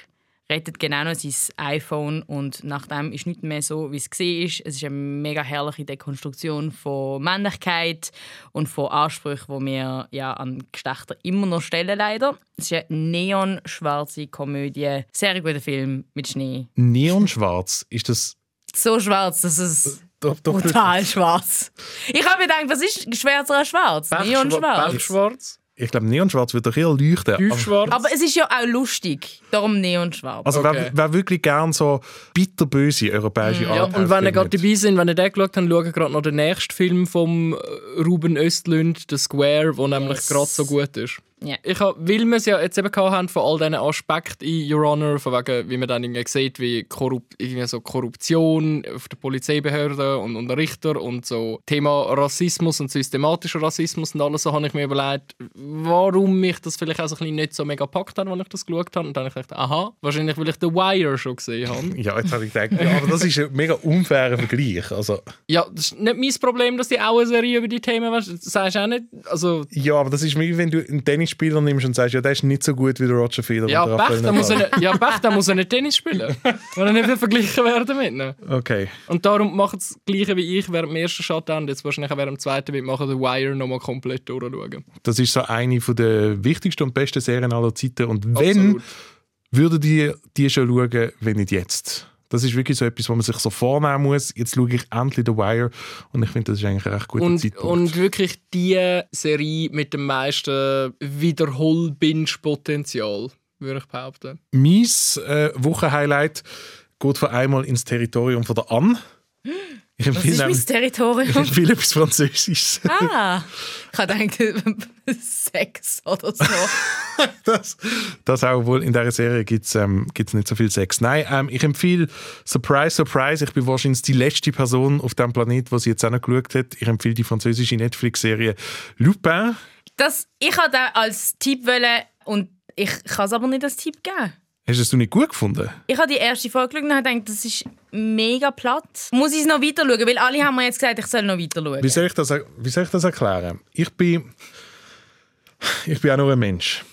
Rettet genau noch sein iPhone und nachdem ist nichts mehr so, wie es gesehen ist. Es ist eine mega herrliche Dekonstruktion von Männlichkeit und von Ansprüchen, die wir ja an Geschlechter immer noch stellen leider. Es ist eine neonschwarze Komödie, sehr guter Film mit Schnee. Neonschwarz, ist das... So schwarz, dass es Doch, doch, brutal schwarz. Ich habe mir gedacht, was ist schwärzer als schwarz? Neonschwarz. Pechschwarz. Ich glaube, Neonschwarz wird doch eher leuchten. Aber, Tiefschwarz. Aber es ist ja auch lustig, darum Neonschwarz. also Okay. wer, wer wirklich gern so bitterböse europäische Ja, und wenn ihr gerade dabei sind, wenn ihr den geschaut habt, schaut gerade noch den nächsten Film vom äh, Ruben Östlund, The Square, der nämlich Yes. gerade so gut ist. Ja. Ich hab, weil wir es ja jetzt eben haben von all diesen Aspekten in Your Honor, von wegen, wie man dann irgendwie sieht, wie Korrup irgendwie so Korruption auf der Polizeibehörde und, und Richter und so Thema Rassismus und systematischer Rassismus und alles so, habe ich mir überlegt, warum mich das vielleicht auch so ein bisschen nicht so mega gepackt hat, als ich das geschaut habe. Und dann habe ich gedacht, aha, wahrscheinlich, weil ich The Wire schon gesehen habe. Ja, jetzt habe ich gedacht, ja, aber das ist ein mega unfairer Vergleich. Also, Ja, das ist nicht mein Problem, dass die auch eine Serie über die Themen weißt. Sagst du auch nicht. Also, ja, aber das ist wie wenn du einen Tennisspieler nimmst und sagst, ja, der ist nicht so gut wie der Roger Federer. ja, der Pech, dann muss er ja, Pech, dann muss er nicht Tennis spielen. Wenn er nicht will verglichen werden mit ihnen. Okay. Und darum macht es das Gleiche wie ich während dem ersten Shutdown. Jetzt wahrscheinlich auch während dem zweiten wird machen, The Wire nochmal komplett durchschauen. Das ist so eine der wichtigsten und besten Serien aller Zeiten. Und wenn, Absolut. würden die die schon schauen, wenn nicht jetzt? Das ist wirklich so etwas, wo man sich so vornehmen muss. Jetzt schaue ich endlich The Wire und ich finde, das ist eigentlich ein recht guter Und, Zeitpunkt. und wirklich die Serie mit dem meisten Wiederhol-Binge-Potenzial, würde ich behaupten. mein äh, Wochenhighlight geht von einmal ins Territorium von der Anne. Ich Was empfehle ist mein nämlich- ich Territorium? empfehle etwas Französisches. ah, ich habe gedacht, Sex oder so. das, das auch wohl in dieser Serie gibt es ähm, gibt's nicht so viel Sex. Nein, ähm, ich empfehle Surprise, Surprise. Ich bin wahrscheinlich die letzte Person auf dem Planet, die sie jetzt auch noch geschaut hat. Ich empfehle die französische Netflix-Serie Lupin. Das, ich wollte das als Tipp wollen und ich kann es aber nicht als Tipp geben. Hast du es nicht gut gefunden? Ich habe die erste Folge geschaut und habe gedacht, das ist mega platt. Muss ich es noch weiter schauen? Weil alle haben mir jetzt gesagt, ich soll noch weiter schauen. Wie soll ich das, wie soll ich das erklären? Ich bin, ich bin auch nur ein Mensch.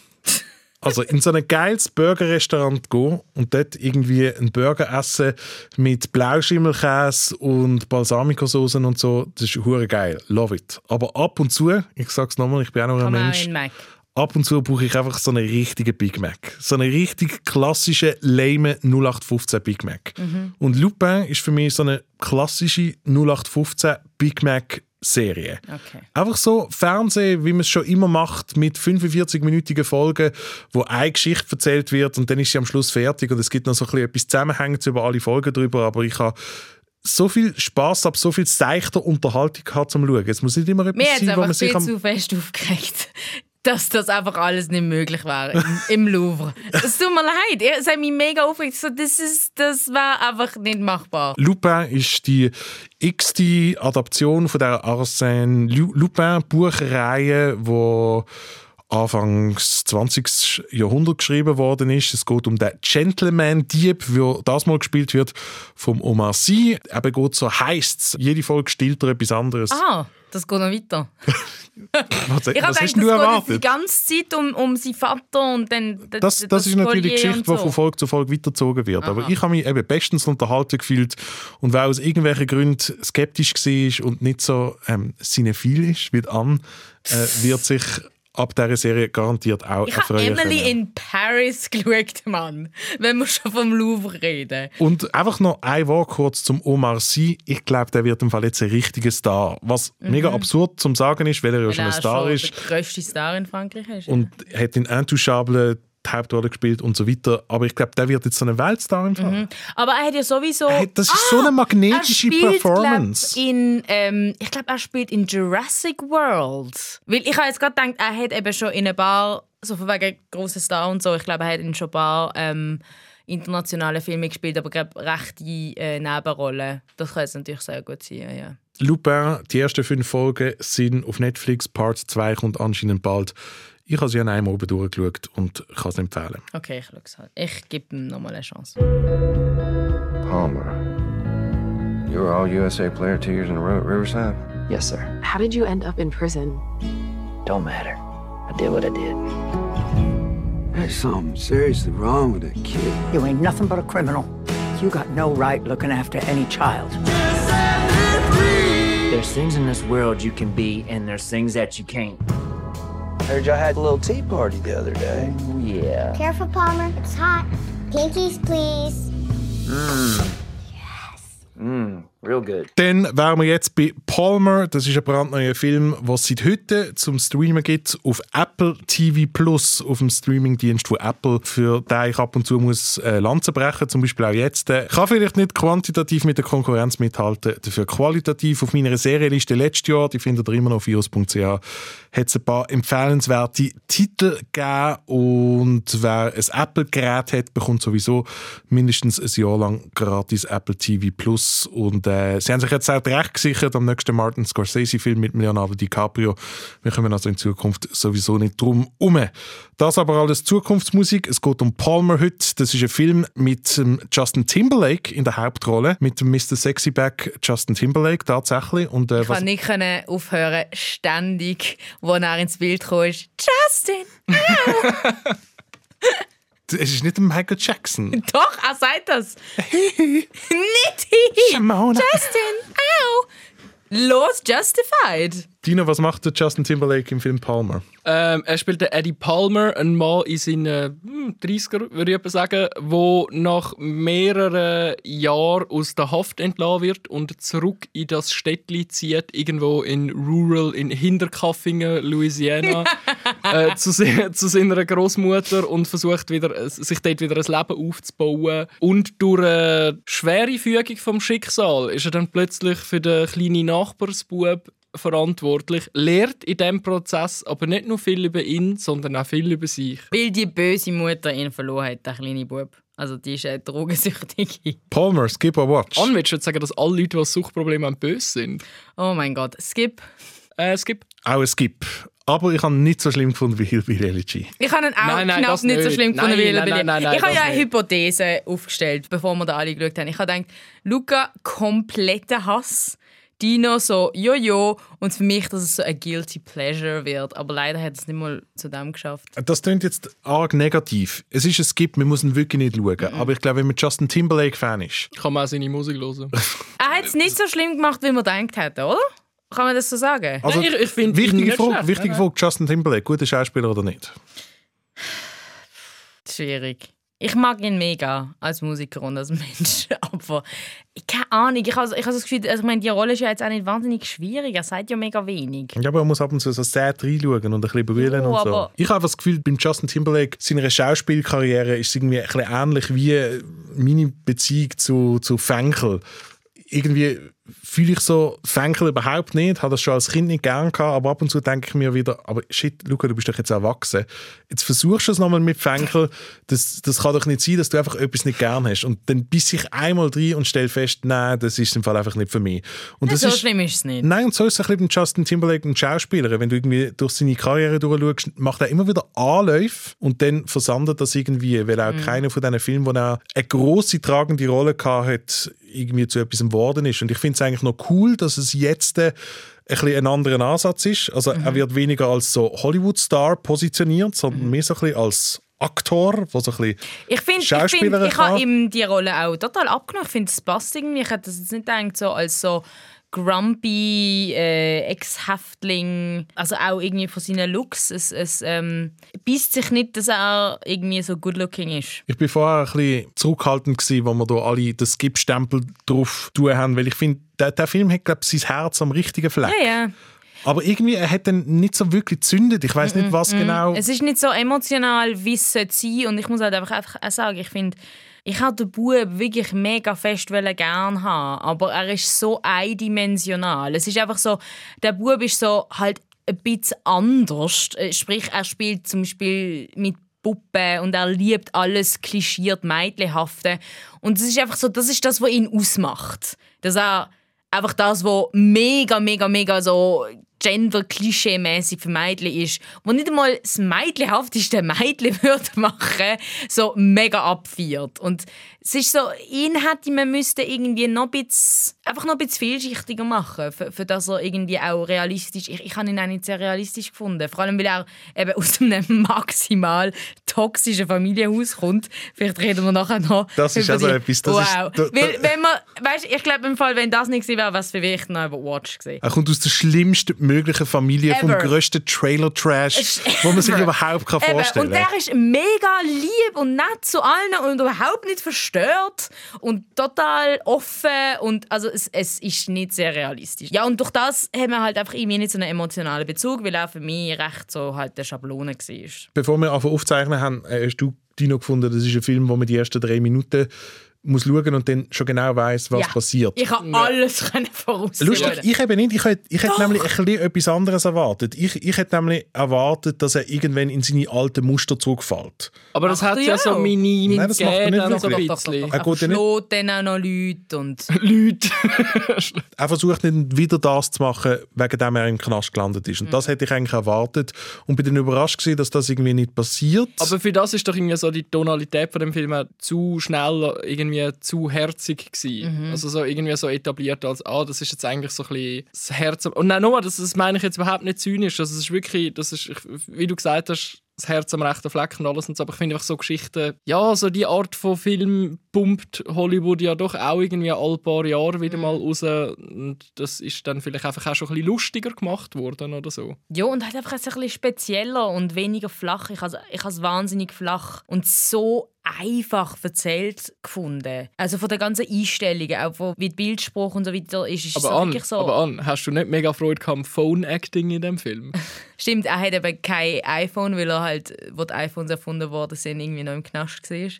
Also in so ein geiles Burgerrestaurant gehen und dort irgendwie einen Burger essen mit Blauschimmelkäse und Balsamico-Soßen und so, das ist hure geil. Love it. Aber ab und zu, ich sag's nochmal, ich bin auch nur ein Mensch, ab und zu brauche ich einfach so einen richtigen Big Mac. So einen richtig klassischen, lame 0815 Big Mac. Und Lupin ist für mich so eine klassische 0815 Big Mac Serie. Okay. Einfach so Fernsehen, wie man es schon immer macht, mit 45-minütigen Folgen, wo eine Geschichte erzählt wird und dann ist sie am Schluss fertig und es gibt noch so ein bisschen etwas Zusammenhängendes über alle Folgen drüber, aber ich habe so viel Spaß ab, so viel seichter Unterhaltung gehabt zum Schauen. Es muss nicht immer Mir etwas hat es sein, wo man sich viel am zu fest aufgeregt, dass das einfach alles nicht möglich war im, im Louvre. Es tut mir leid, es hat mich mega aufgeregt. So, das, das war einfach nicht machbar. Lupin ist die x-te Adaption von der Arsène Lu- Lupin Buchreihe, wo Anfangs 20. Jahrhundert geschrieben worden ist. Es geht um den Gentleman-Dieb, wie das mal gespielt wird vom Omar Sy. Er begeht so heisst's. Jede Folge stillt er etwas anderes. Ah, das geht noch weiter. was Ich habe das du geht jetzt die erwartet? ganze Zeit um, um seinen Vater und dann d- Das, d- das ist natürlich die Geschichte, und die von Folge zu Folge weitergezogen wird. Aber ich habe mich eben bestens unterhalten gefühlt und wer aus irgendwelchen Gründen skeptisch war und nicht so ähm, cinephil ist wie an, äh, wird sich ab dieser Serie garantiert auch Ich habe Emily in Paris geschaut, Mann. Wenn wir schon vom Louvre reden. Und einfach noch ein Wort kurz zum Omar Sy. Ich glaube, der wird im Fall jetzt ein richtiger Star. Was mega absurd zum sagen ist, weil er ja schon ein Star schon ist. der grösste Star in Frankreich ist. und hat in Intouchable die Hauptrolle gespielt und so weiter. Aber ich glaube, der wird jetzt so ein Weltstar im Fall. Aber er hat ja sowieso. Hey, das ist so eine magnetische er spielt, Performance. Glaub, in, ähm, ich glaube, er spielt in Jurassic World. Weil ich habe jetzt gerade gedacht, er hat eben schon in ein paar, so von wegen grossen Star und so, ich glaube, er hat in schon ein paar ähm, internationale Filme gespielt, aber ich glaube, rechte äh, Nebenrollen. Das kann jetzt natürlich sehr gut sein, ja. Lupin, die ersten fünf Folgen sind auf Netflix. Part 2 kommt anscheinend bald. Ich habe sie an einem oben durchgeschaut und kann es empfehlen. Okay, ich schaue es halt. Ich gebe ihm nochmal eine Chance. Palmer. You were all USA player two years in a row at Riverside? Yes, sir. How did you end up in prison? Don't matter. I did what I did. There's something seriously wrong with that kid. You ain't nothing but a criminal. You got no right looking after any child. There's things in this world you can be, and there's things that you can't. Heard y'all had a little tea party the other day. Oh, yeah. Careful, Palmer. It's hot. Pinkies, please. Mmm. Yes. Mmm, real good. Dann wären wir jetzt bei Palmer. Das ist ein brandneuer Film, was seit heute zum Streamen gibt auf Apple TV Plus, auf dem Streamingdienst von Apple, für den ich ab und zu muss äh, Lanzen brechen, zum Beispiel auch jetzt. Äh, kann vielleicht nicht quantitativ mit der Konkurrenz mithalten, dafür qualitativ auf meiner Serienliste letztes Jahr, die findet ihr immer noch auf ios.ch, hat es ein paar empfehlenswerte Titel gegeben und wer ein Apple-Gerät hat, bekommt sowieso mindestens ein Jahr lang gratis Apple TV Plus und äh, sie haben sich jetzt auch recht gesichert am nächsten Martin Scorsese-Film mit Leonardo DiCaprio. Wir kommen also in Zukunft sowieso nicht drum um. Das aber alles Zukunftsmusik. Es geht um Palmer heute. Das ist ein Film mit ähm, Justin Timberlake in der Hauptrolle, mit dem Mr. Sexyback Justin Timberlake tatsächlich. Und, äh, Ich kann nicht können aufhören, ständig, wo er ins Bild kam, ist Justin. es ist nicht Michael Jackson. Doch, er sagt das. nicht. Shimona. Justin, au. Laws Justified. Dino, was macht der Justin Timberlake im Film Palmer? Ähm, er spielt den Eddie Palmer, ein Mann in seinen hm, 30er, würde ich sagen, der nach mehreren Jahren aus der Haft entlassen wird und zurück in das Städtli zieht, irgendwo in Rural, in Hinterkaffingen, Louisiana, äh, zu, se zu seiner Großmutter und versucht wieder, äh, sich dort wieder ein Leben aufzubauen. Und durch eine schwere Fügung vom Schicksal ist er dann plötzlich für den kleinen Nachbarsbub verantwortlich, lernt in diesem Prozess aber nicht nur viel über ihn, sondern auch viel über sich. Weil die böse Mutter ihn verloren hat, der kleine Bub. Also die ist eine drogensüchtige. Palmer, Skip or Watch. An willst du jetzt sagen, dass alle Leute, die Suchtprobleme haben, böse sind? Oh mein Gott. Skip. Äh, Skip. Auch ein Skip. Aber ich habe ihn nicht so schlimm gefunden wie Hillbilly Elegy. Ich habe ihn auch Nein, nein, knapp das nicht so nicht. schlimm gefunden Nein, wie nein, Hillbilly. nein, Ich habe ja eine nicht. Hypothese aufgestellt, bevor wir da alle geschaut haben. Ich habe gedacht, Luca, kompletter Hass. Dino so Jojo und für mich, dass es so ein Guilty Pleasure wird. Aber leider hat es nicht mal zu dem geschafft. Das klingt jetzt arg negativ. Es ist ein Skip, wir müssen wirklich nicht schauen. Mhm. Aber ich glaube, wenn man Justin Timberlake-Fan ist, Kann man auch seine Musik hören. Er hat es nicht so schlimm gemacht, wie man gedacht hätte, oder? Kann man das so sagen? Also, ich, ich finde ihn wichtige Frage, schlecht. wichtige Frage, Justin Timberlake, guter Schauspieler oder nicht? Schwierig. Ich mag ihn mega als Musiker und als Mensch, aber ich keine Ahnung. Ich habe ich habe das Gefühl, also ich meine, die Rolle ist ja jetzt auch nicht wahnsinnig schwierig. Er sagt ja mega wenig. Ja, aber man muss ab und zu so sad reinschauen und ein bisschen brüllen Jo, und so. Ich habe das Gefühl, beim Justin Timberlake, seiner Schauspielkarriere ist es irgendwie ein bisschen ähnlich wie meine Beziehung zu, zu Fenkel. Irgendwie fühle ich so Fenkel überhaupt nicht, habe das schon als Kind nicht gern gehabt, aber ab und zu denke ich mir wieder, aber shit, Luca, du bist doch jetzt erwachsen. Jetzt versuchst du es nochmal mit Fenkel, das, das kann doch nicht sein, dass du einfach etwas nicht gern hast. Und dann bisse ich einmal rein und stelle fest, nein, das ist im Fall einfach nicht für mich. Und das so ist, schlimm ist es nicht. Nein, und so ist es ein bisschen mit Justin Timberlake und Schauspieler. Wenn du irgendwie durch seine Karriere durchschaust, macht er immer wieder Anläufe und dann versandet das irgendwie, weil auch Mhm. keiner von diesen Filmen, wo er eine grosse tragende Rolle gehabt hat, irgendwie zu etwas geworden ist. Und ich finde es eigentlich noch cool, dass es jetzt äh, ein ein anderer Ansatz ist. Also Mhm. er wird weniger als so Hollywood-Star positioniert, sondern mehr so ein bisschen als Aktor, der so ein bisschen Ich finde, ich, Schauspieler find, ich habe ihm die Rolle auch total abgenommen. Ich finde, es passt irgendwie. Ich hätte das jetzt nicht gedacht, so als so grumpy äh, Ex-Häftling, also auch irgendwie von seinen Looks. Es, es ähm, beißt sich nicht, dass er irgendwie so good looking ist. Ich bin vorher ein bisschen zurückhaltend gewesen, wo wir da alle den Skip-Stempel drauf tun haben, weil ich finde, der, der Film hat, glaube ich, sein Herz am richtigen Fleck. Ja, ja. Aber irgendwie, er hat dann nicht so wirklich gezündet. Ich weiß nicht, was Mhm. genau. Es ist nicht so emotional, wie es sein Und ich muss halt einfach, einfach auch sagen, ich finde, ich habe den Bub wirklich mega fest gern haben, aber er ist so eindimensional. Es ist einfach so, der Bub ist so halt ein bisschen anders. Sprich, er spielt zum Beispiel mit Puppen und er liebt alles klischiert Mädchenhafte. Und es ist einfach so, das ist das, was ihn ausmacht. Dass er einfach das, was mega, mega, mega so gender-klischee-mäßig für Mädchen ist, wo nicht einmal das Mädchenhafteste Mädchen würde machen, so mega abfeiert. Und es ist so, ihn hätte man müsste irgendwie noch ein bisschen, einfach noch ein bisschen vielschichtiger machen, für, für dass er irgendwie auch realistisch, ich, ich habe ihn auch nicht sehr realistisch gefunden, vor allem weil er eben aus einem maximal toxischen Familienhaus kommt. Vielleicht reden wir nachher noch Das ist also die- etwas, das wow. ist- da- da- weil, wenn man, weißt, ich glaube im Fall, wenn das nicht gewesen wäre, es vielleicht noch über Watch gewesen. Er kommt aus der schlimmsten möglichen Familie, vom Ever. grössten Trailer-Trash, wo man sich Ever. überhaupt kann vorstellen Und der ist mega lieb und nett zu allen und überhaupt nicht verstört und total offen und also es, es ist nicht sehr realistisch. Ja, und durch das haben wir halt einfach irgendwie nicht so einen emotionalen Bezug, weil er für mich recht so halt eine Schablone war. Bevor wir anfangen aufzeichnen haben, äh, hast du Dino gefunden, das ist ein Film, wo man die ersten drei Minuten muss schauen und dann schon genau weiß, was ja. passiert. Ich habe alles können voraussehen. Lustig, ich eben nicht. Ich hätte, ich hätte Doch. nämlich ein bisschen etwas anderes erwartet. Ich, ich hätte nämlich erwartet, dass er irgendwann in seine alten Muster zurückfällt. Aber das Ach, hat ja ja. so Minim Nein, das macht er nicht gegeben, so ein wirklich. bisschen. Er geht ja schlägt dann auch noch Leute und... Leute. Er versucht nicht wieder das zu machen, wegen dem er im Knast gelandet ist. Und das hätte ich eigentlich erwartet. Und bin dann überrascht gewesen, dass das irgendwie nicht passiert. Aber für das ist doch irgendwie so die Tonalität von dem Film auch zu schnell, irgendwie zu herzig gewesen. Mhm. Also so irgendwie so etabliert als, ah, das ist jetzt eigentlich so ein bisschen das Herz. Und nein, nochmal, das, das meine ich jetzt überhaupt nicht zynisch. Also es ist wirklich, das ist, wie du gesagt hast, das Herz am rechten Fleck und alles und so. Aber ich finde einfach so Geschichten, ja, so die Art von Film pumpt Hollywood ja doch auch irgendwie alle paar Jahre wieder mal raus. Und das ist dann vielleicht einfach auch schon ein bisschen lustiger gemacht worden oder so. Ja, und halt einfach ein bisschen spezieller und weniger flach. Ich habe ich es wahnsinnig flach und so einfach erzählt gefunden. Also von der ganzen Einstellung, auch von wie die Bildsprache und so weiter ist, ist Aber so an, wirklich so... aber an, hast du nicht mega Freude gehabt am Phone-Acting in dem Film? Stimmt, er hat eben kein iPhone, weil er halt, wo die iPhones erfunden worden sind, irgendwie noch im Knast war.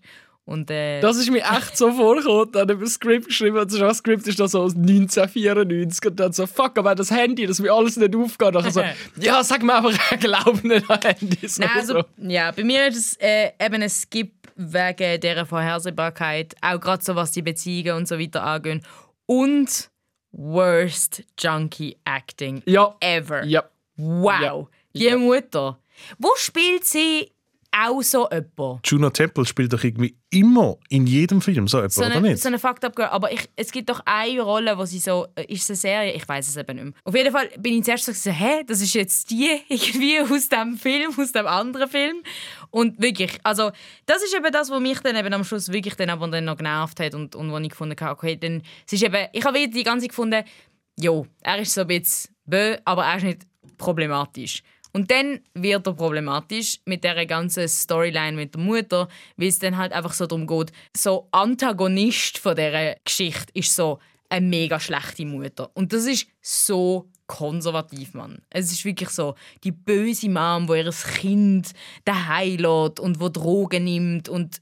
Und, äh, Das ist mir echt so vorgekommen. Dann ich ein Skript geschrieben und das Skript ist dann so aus 1994 und dann so, fuck, aber das Handy, das mir alles nicht aufgeht. Dann so, ja, sag mir einfach, ich glaube nicht an Handys. Nein, also, so. ja, bei mir ist es äh, eben ein Skip wegen dieser Vorhersehbarkeit, auch gerade so, was die Beziehungen und so weiter angeht. Und worst Junkie Acting ja. ever. Ja. Wow. Die Mutter. Wo spielt sie auch so jemand? Juno Temple spielt doch irgendwie immer in jedem Film so etwas, So oder eine, nicht? so eine Fucked Up Girl. Aber ich, es gibt doch eine Rolle, wo sie so. äh, Ist es eine Serie? Ich weiß es eben nicht mehr. Auf jeden Fall bin ich zuerst so, hä, das ist jetzt die irgendwie aus dem Film, aus dem anderen Film. Und wirklich, also, das ist eben das, was mich dann eben am Schluss wirklich dann aber dann noch genervt hat und, und wo ich gefunden habe, okay, dann. Es ist eben, ich habe wieder die ganze gefunden, jo, er ist so ein bisschen bö, aber er ist nicht problematisch. Und dann wird er problematisch mit der ganzen Storyline mit der Mutter, weil es dann halt einfach so darum geht, so Antagonist von dieser Geschichte ist so eine mega schlechte Mutter. Und das ist so konservativ, Mann. Es ist wirklich so, die böse Mom, wo ihr Kind daheim lässt und wo Drogen nimmt und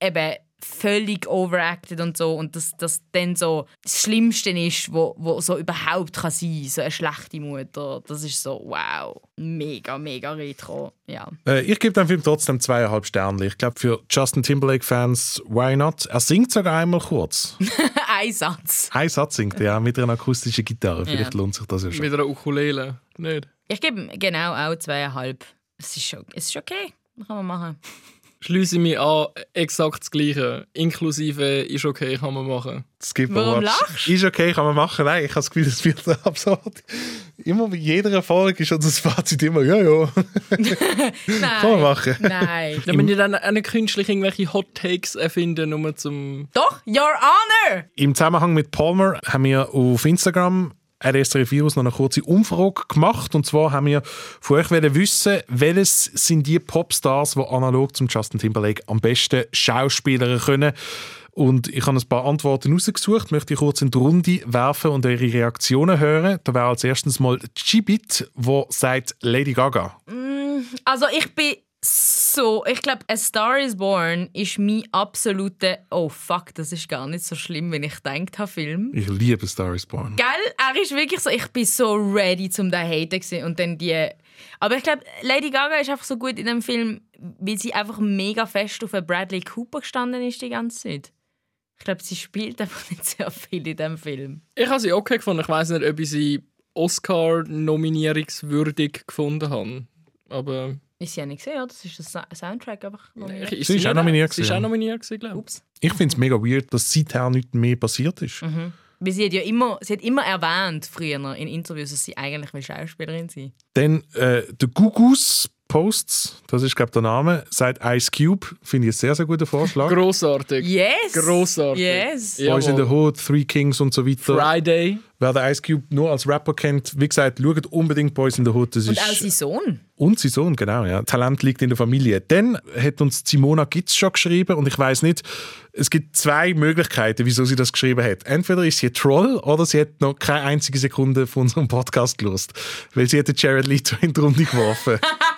eben völlig overacted und so und dass das dann so das Schlimmste ist, wo, wo so überhaupt kann sein, so eine schlechte Mutter. Das ist so wow, mega mega retro, ja. Äh, ich gebe dem Film trotzdem zweieinhalb Sterne. Ich glaube für Justin Timberlake Fans why not? Er singt sogar einmal kurz. Ein Satz. Ein Satz singt er mit einer akustischen Gitarre. Vielleicht Ja. lohnt sich das ja schon. Mit einer Ukulele. Nicht? Ich gebe genau auch zweieinhalb. Es ist schon, es ist okay, kann man machen. Schließe ich mich an, exakt das Gleiche. Inklusive ist okay, kann man machen. Skip Warum Awards. lachst Ist okay, kann man machen. Nein, ich habe das Gefühl, es wird so absurd. Immer bei jeder Folge ist unser Fazit immer, ja, ja. Nein. Kann man machen. Nein. Wenn wir dann auch nicht künstlich irgendwelche Hot Takes erfinden, nur zum. Doch, Your Honor! Im Zusammenhang mit Palmer haben wir auf Instagram RS3Virus noch eine kurze Umfrage gemacht. Und zwar haben wir von euch wissen, welches sind die Popstars, die analog zum Justin Timberlake am besten Schauspielern können. Und ich habe ein paar Antworten rausgesucht, möchte ich kurz in die Runde werfen und eure Reaktionen hören. Da wäre als erstes mal Chibit, wo sagt Lady Gaga. Mm, Also ich bin so, ich glaube, A Star is Born ist mein absoluter, oh fuck, das ist gar nicht so schlimm, wenn ich gedacht habe, Film. Ich liebe Star is Born. Gell? Er ist wirklich so, ich bin so ready zum da haten gewesen. und dann die. Aber ich glaube, Lady Gaga ist einfach so gut in dem Film, weil sie einfach mega fest auf Bradley Cooper gestanden ist die ganze Zeit. Ich glaube, sie spielt einfach nicht sehr viel in dem Film. Ich habe sie okay gefunden. Ich weiß nicht, ob ich sie Oscar-nominierungswürdig gefunden habe. Aber. Ist sie ja nicht gesehen, oder? Das ist der Soundtrack einfach nominiert. Ich- Sie ist auch nominiert Sie ist auch ja. nominiert, gewesen, glaube ich. Ups. Ich finde es mega weird, dass seither nichts mehr passiert ist. Mhm. Weil sie hat ja immer, sie hat immer erwähnt, früher in Interviews, dass sie eigentlich will Schauspielerin sein Dann äh, der Gugus Posts, das ist glaube ich der Name, sagt Ice Cube, finde ich einen sehr, sehr guten Vorschlag. Grossartig. Yes! Grossartig. Yes! Boys in the Hood, Three Kings und so weiter. Friday. Wer den Ice Cube nur als Rapper kennt, wie gesagt, schaut unbedingt Boys in the Hood. Das Und ist auch sein Sohn. Und sein Sohn, genau. Ja. Talent liegt in der Familie. Dann hat uns Simona Gitz schon geschrieben und ich weiß nicht, es gibt zwei Möglichkeiten, wieso sie das geschrieben hat. Entweder ist sie Troll oder sie hat noch keine einzige Sekunde von unserem Podcast gelust, weil sie hat den Jared Leto in die Runde geworfen.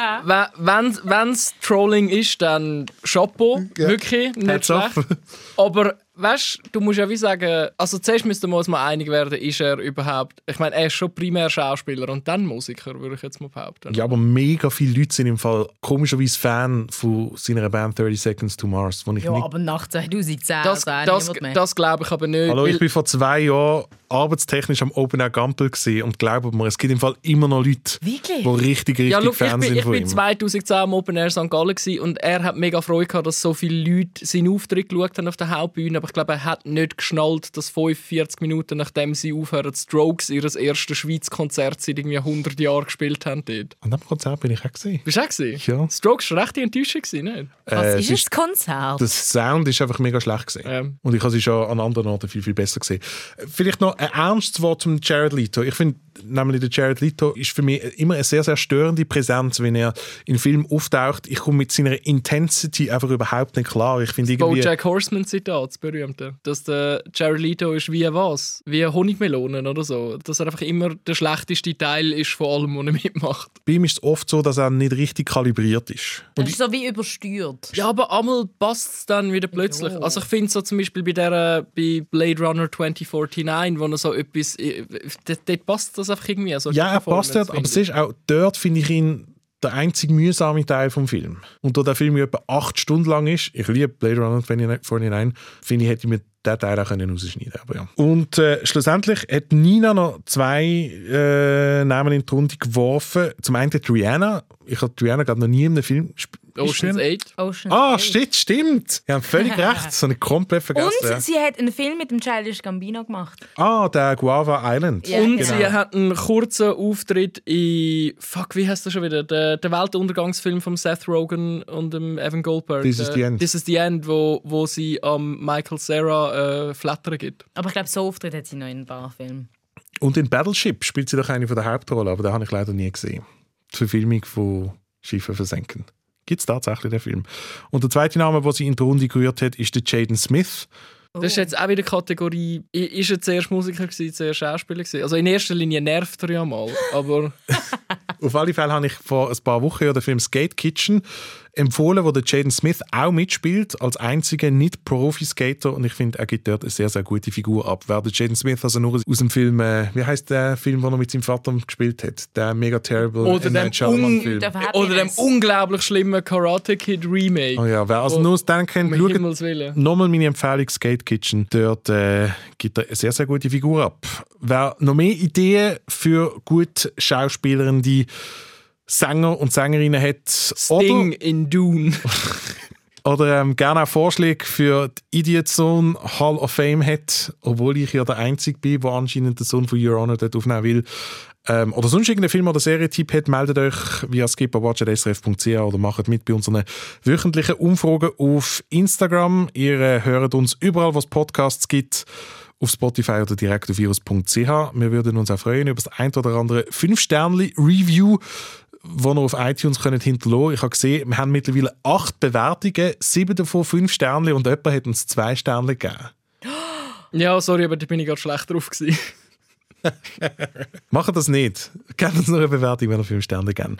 Wenn es Trolling ist, dann Chapeau. Ja. Wirklich, nicht schlecht. Aber weißt du, musst ja wie sagen, also zuerst müssten wir uns mal einig werden, ist er überhaupt. Ich meine, er ist schon primär Schauspieler und dann Musiker, würde ich jetzt mal behaupten. ja, aber mega viele Leute sind im Fall komischerweise Fan von seiner Band 30 Seconds to Mars, wo ich Ja, nicht aber nach 2010 Das, also das, das glaube ich aber nicht. Hallo, ich bin vor zwei Jahren arbeitstechnisch am Open Air Gampel gesehen und glaubt mir, es gibt im Fall immer noch Leute, Wirklich? die richtig, richtig Ja, ich Fans bin, sind von ihm. 2010 am Open Air St. Gallen gewesen und er hat mega Freude gehabt, dass so viele Leute seinen Auftritt geschaut haben auf der Hauptbühne. Aber ich glaube, er hat nicht geschnallt, dass 45 Minuten nachdem sie aufhören, Strokes ihr erstes Schweiz-Konzert seit irgendwie 100 Jahren gespielt haben. Dort. An dem Konzert bin ich auch gesehen. Bist du auch gewesen? Ja. Strokes war recht enttäuschend, gewesen, nicht? Was Äh, ist das Konzert? Der Sound ist einfach mega schlecht gesehen. Ja. Und ich habe sie schon an anderen Orten viel, viel besser gesehen. Vielleicht noch ein ernstes Wort zum Jared Leto. Ich finde, nämlich der Jared Leto ist für mich immer eine sehr, sehr störende Präsenz, wenn er in Filmen auftaucht. Ich komme mit seiner Intensity einfach überhaupt nicht klar. Ich finde irgendwie... Bojack Horseman Zitat, das berühmte. Dass der Jared Leto ist wie was? Wie Honigmelonen oder so. Dass er einfach immer der schlechteste Teil ist von allem, was er mitmacht. Bei ihm ist es oft so, dass er nicht richtig kalibriert ist. Das ist so wie übersteuert. Ja, aber einmal passt es dann wieder plötzlich. Also ich finde so zum Beispiel bei, der, bei Blade Runner 2049, wo er so etwas... äh, Dort, dort passt das einfach irgendwie. So Ja, er passt dort, aber es ist auch dort, finde ich ihn der einzige mühsame Teil vom Film. Und da der Film etwa acht Stunden lang ist, ich liebe Blade Runner 2049, finde ich, hätte ich mir den Teil auch können rausschneiden aber ja. Und äh, schlussendlich hat Nina noch zwei äh, Namen in die Runde geworfen. Zum einen die Rihanna. Ich habe Rihanna gerade noch nie in einem Film gespielt. Ocean's 8. Ocean's Ah, stimmt, stimmt. Ich habe völlig recht. Das habe ich komplett vergessen. Und sie hat einen Film mit dem Childish Gambino gemacht. Ah, der Guava Island. Ja, Und genau. sie hat einen kurzen Auftritt in... Fuck, wie heißt das schon wieder? Der, der Weltuntergangsfilm von Seth Rogen und dem Evan Goldberg. This is the End. This is the End, wo, wo sie am Michael Cera äh, Flattern gibt. Aber ich glaube, so Auftritt hat sie noch in ein paar Filmen. Und in Battleship spielt sie doch eine von der Hauptrollen, aber den habe ich leider nie gesehen. Die Verfilmung von Schiffe versenken. Gibt es tatsächlich den Film. Und der zweite Name, den sie in die Runde gerührt hat, ist der Jaden Smith. Das ist jetzt auch wieder Kategorie, ist er zuerst Musiker gewesen, zuerst Schauspieler gewesen? Also in erster Linie nervt er ja mal, aber Auf alle Fälle habe ich vor ein paar Wochen ja den Film Skate Kitchen empfohlen, wo der Jaden Smith auch mitspielt, als einziger Nicht-Profi-Skater. Und ich finde, er gibt dort eine sehr, sehr gute Figur ab. Wer der Jaden Smith also nur aus dem Film, äh, wie heißt der Film, wo er mit seinem Vater gespielt hat? Der mega terrible Oder M. dem, un Film. oder dem unglaublich schlimmen Karate Kid Remake. Oh ja, wer also nur aus den kennt, um schaut nochmal meine Empfehlung Skate Kitchen. Dort äh, gibt er eine sehr, sehr gute Figur ab. Wer noch mehr Ideen für gut schauspielerende Sänger und Sängerinnen hat Sting oder, in Dune. oder ähm, gerne auch Vorschläge für die Idiot Zone Hall of Fame hat, obwohl ich ja der Einzige bin, der anscheinend den Sohn von Your Honor dort aufnehmen will, ähm, oder sonst irgendeinen Film- oder Serientipp hat, meldet euch via skipperwatch.srf.ch oder macht mit bei unseren wöchentlichen Umfragen auf Instagram. Ihr äh, hört uns überall, wo es Podcasts gibt, auf Spotify oder direkt auf virus.ch. Wir würden uns auch freuen über das ein oder andere 5-Sterne-Review, das ihr auf iTunes könnt hinterlassen Ich habe gesehen, wir haben mittlerweile acht Bewertungen, sieben davon fünf Sterne und jemand hat uns zwei Sterne gegeben. Ja, sorry, aber da bin ich gerade schlecht drauf gewesen. Macht das nicht. Gebt uns noch eine Bewertung, wenn ihr fünf Sterne geben.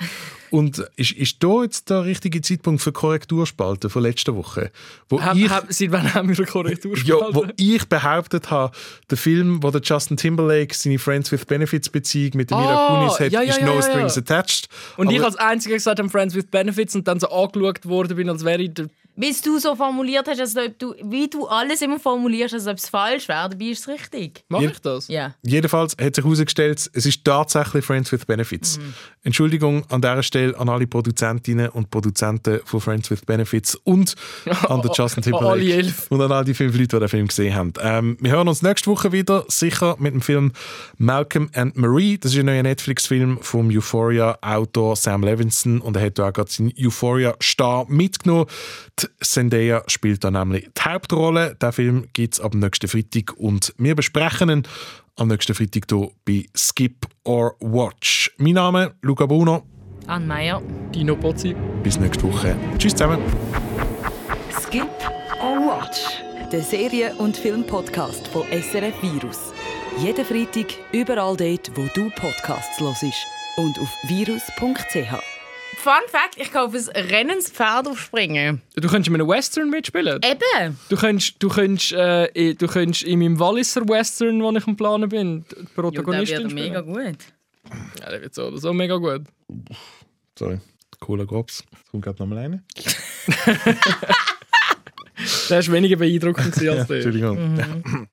Und ist, ist da jetzt der richtige Zeitpunkt für Korrekturspalten von letzter Woche? Wo Hab, ich, hab, seit wann haben wir eine ja, wo ich behauptet habe, der Film, wo der Justin Timberlake seine Friends with Benefits Beziehung mit der Mila Ah, Kunis hat, ja, ja, ist No ja, Strings. Attached. Und ich Aber- als einziger gesagt habe Friends with Benefits und dann so angeschaut worden bin, als wäre ich der Wie du so formuliert hast, als ob du, wie du alles immer formulierst, als ob es falsch wäre, dabei ist es richtig. Mach ich das? Ja. Jedenfalls hat sich herausgestellt, es ist tatsächlich Friends with Benefits. Mhm. Entschuldigung an dieser Stelle an alle Produzentinnen und Produzenten von Friends with Benefits und an den Justin Timberlake elf. und an all die fünf Leute, die den Film gesehen haben. Ähm, wir hören uns nächste Woche wieder, sicher mit dem Film Malcolm and Marie. Das ist ein neuer Netflix-Film vom Euphoria-Autor Sam Levinson und er hat auch gerade seinen Euphoria-Star mitgenommen. Die Zendaya spielt da nämlich die Hauptrolle. Der Film gibt es ab nächsten Freitag und wir besprechen ihn am nächsten Freitag hier bei Skip or Watch. Mein Name ist Luca Bruno. Anne Meyer. Dino Pozzi. Bis nächste Woche. Tschüss zusammen. Skip or Watch, der Serien- und Filmpodcast von SRF Virus. Jeden Freitag überall dort, wo du Podcasts hörst und auf virus.ch. Fun Fact: Ich kann auf ein rennendes Pferd aufspringen. Du könntest in einem Western mitspielen. Eben. Du könntest, du könntest, äh, du könntest in meinem Walliser Western, wo ich am Planen bin, die Ja, der Protagonistin wird mega gut. Ja, der wird so oder so mega gut. Sorry. Cooler Grops. Es kommt gerade nochmal eine. Der ist weniger beeindruckend als der. Entschuldigung. Mhm.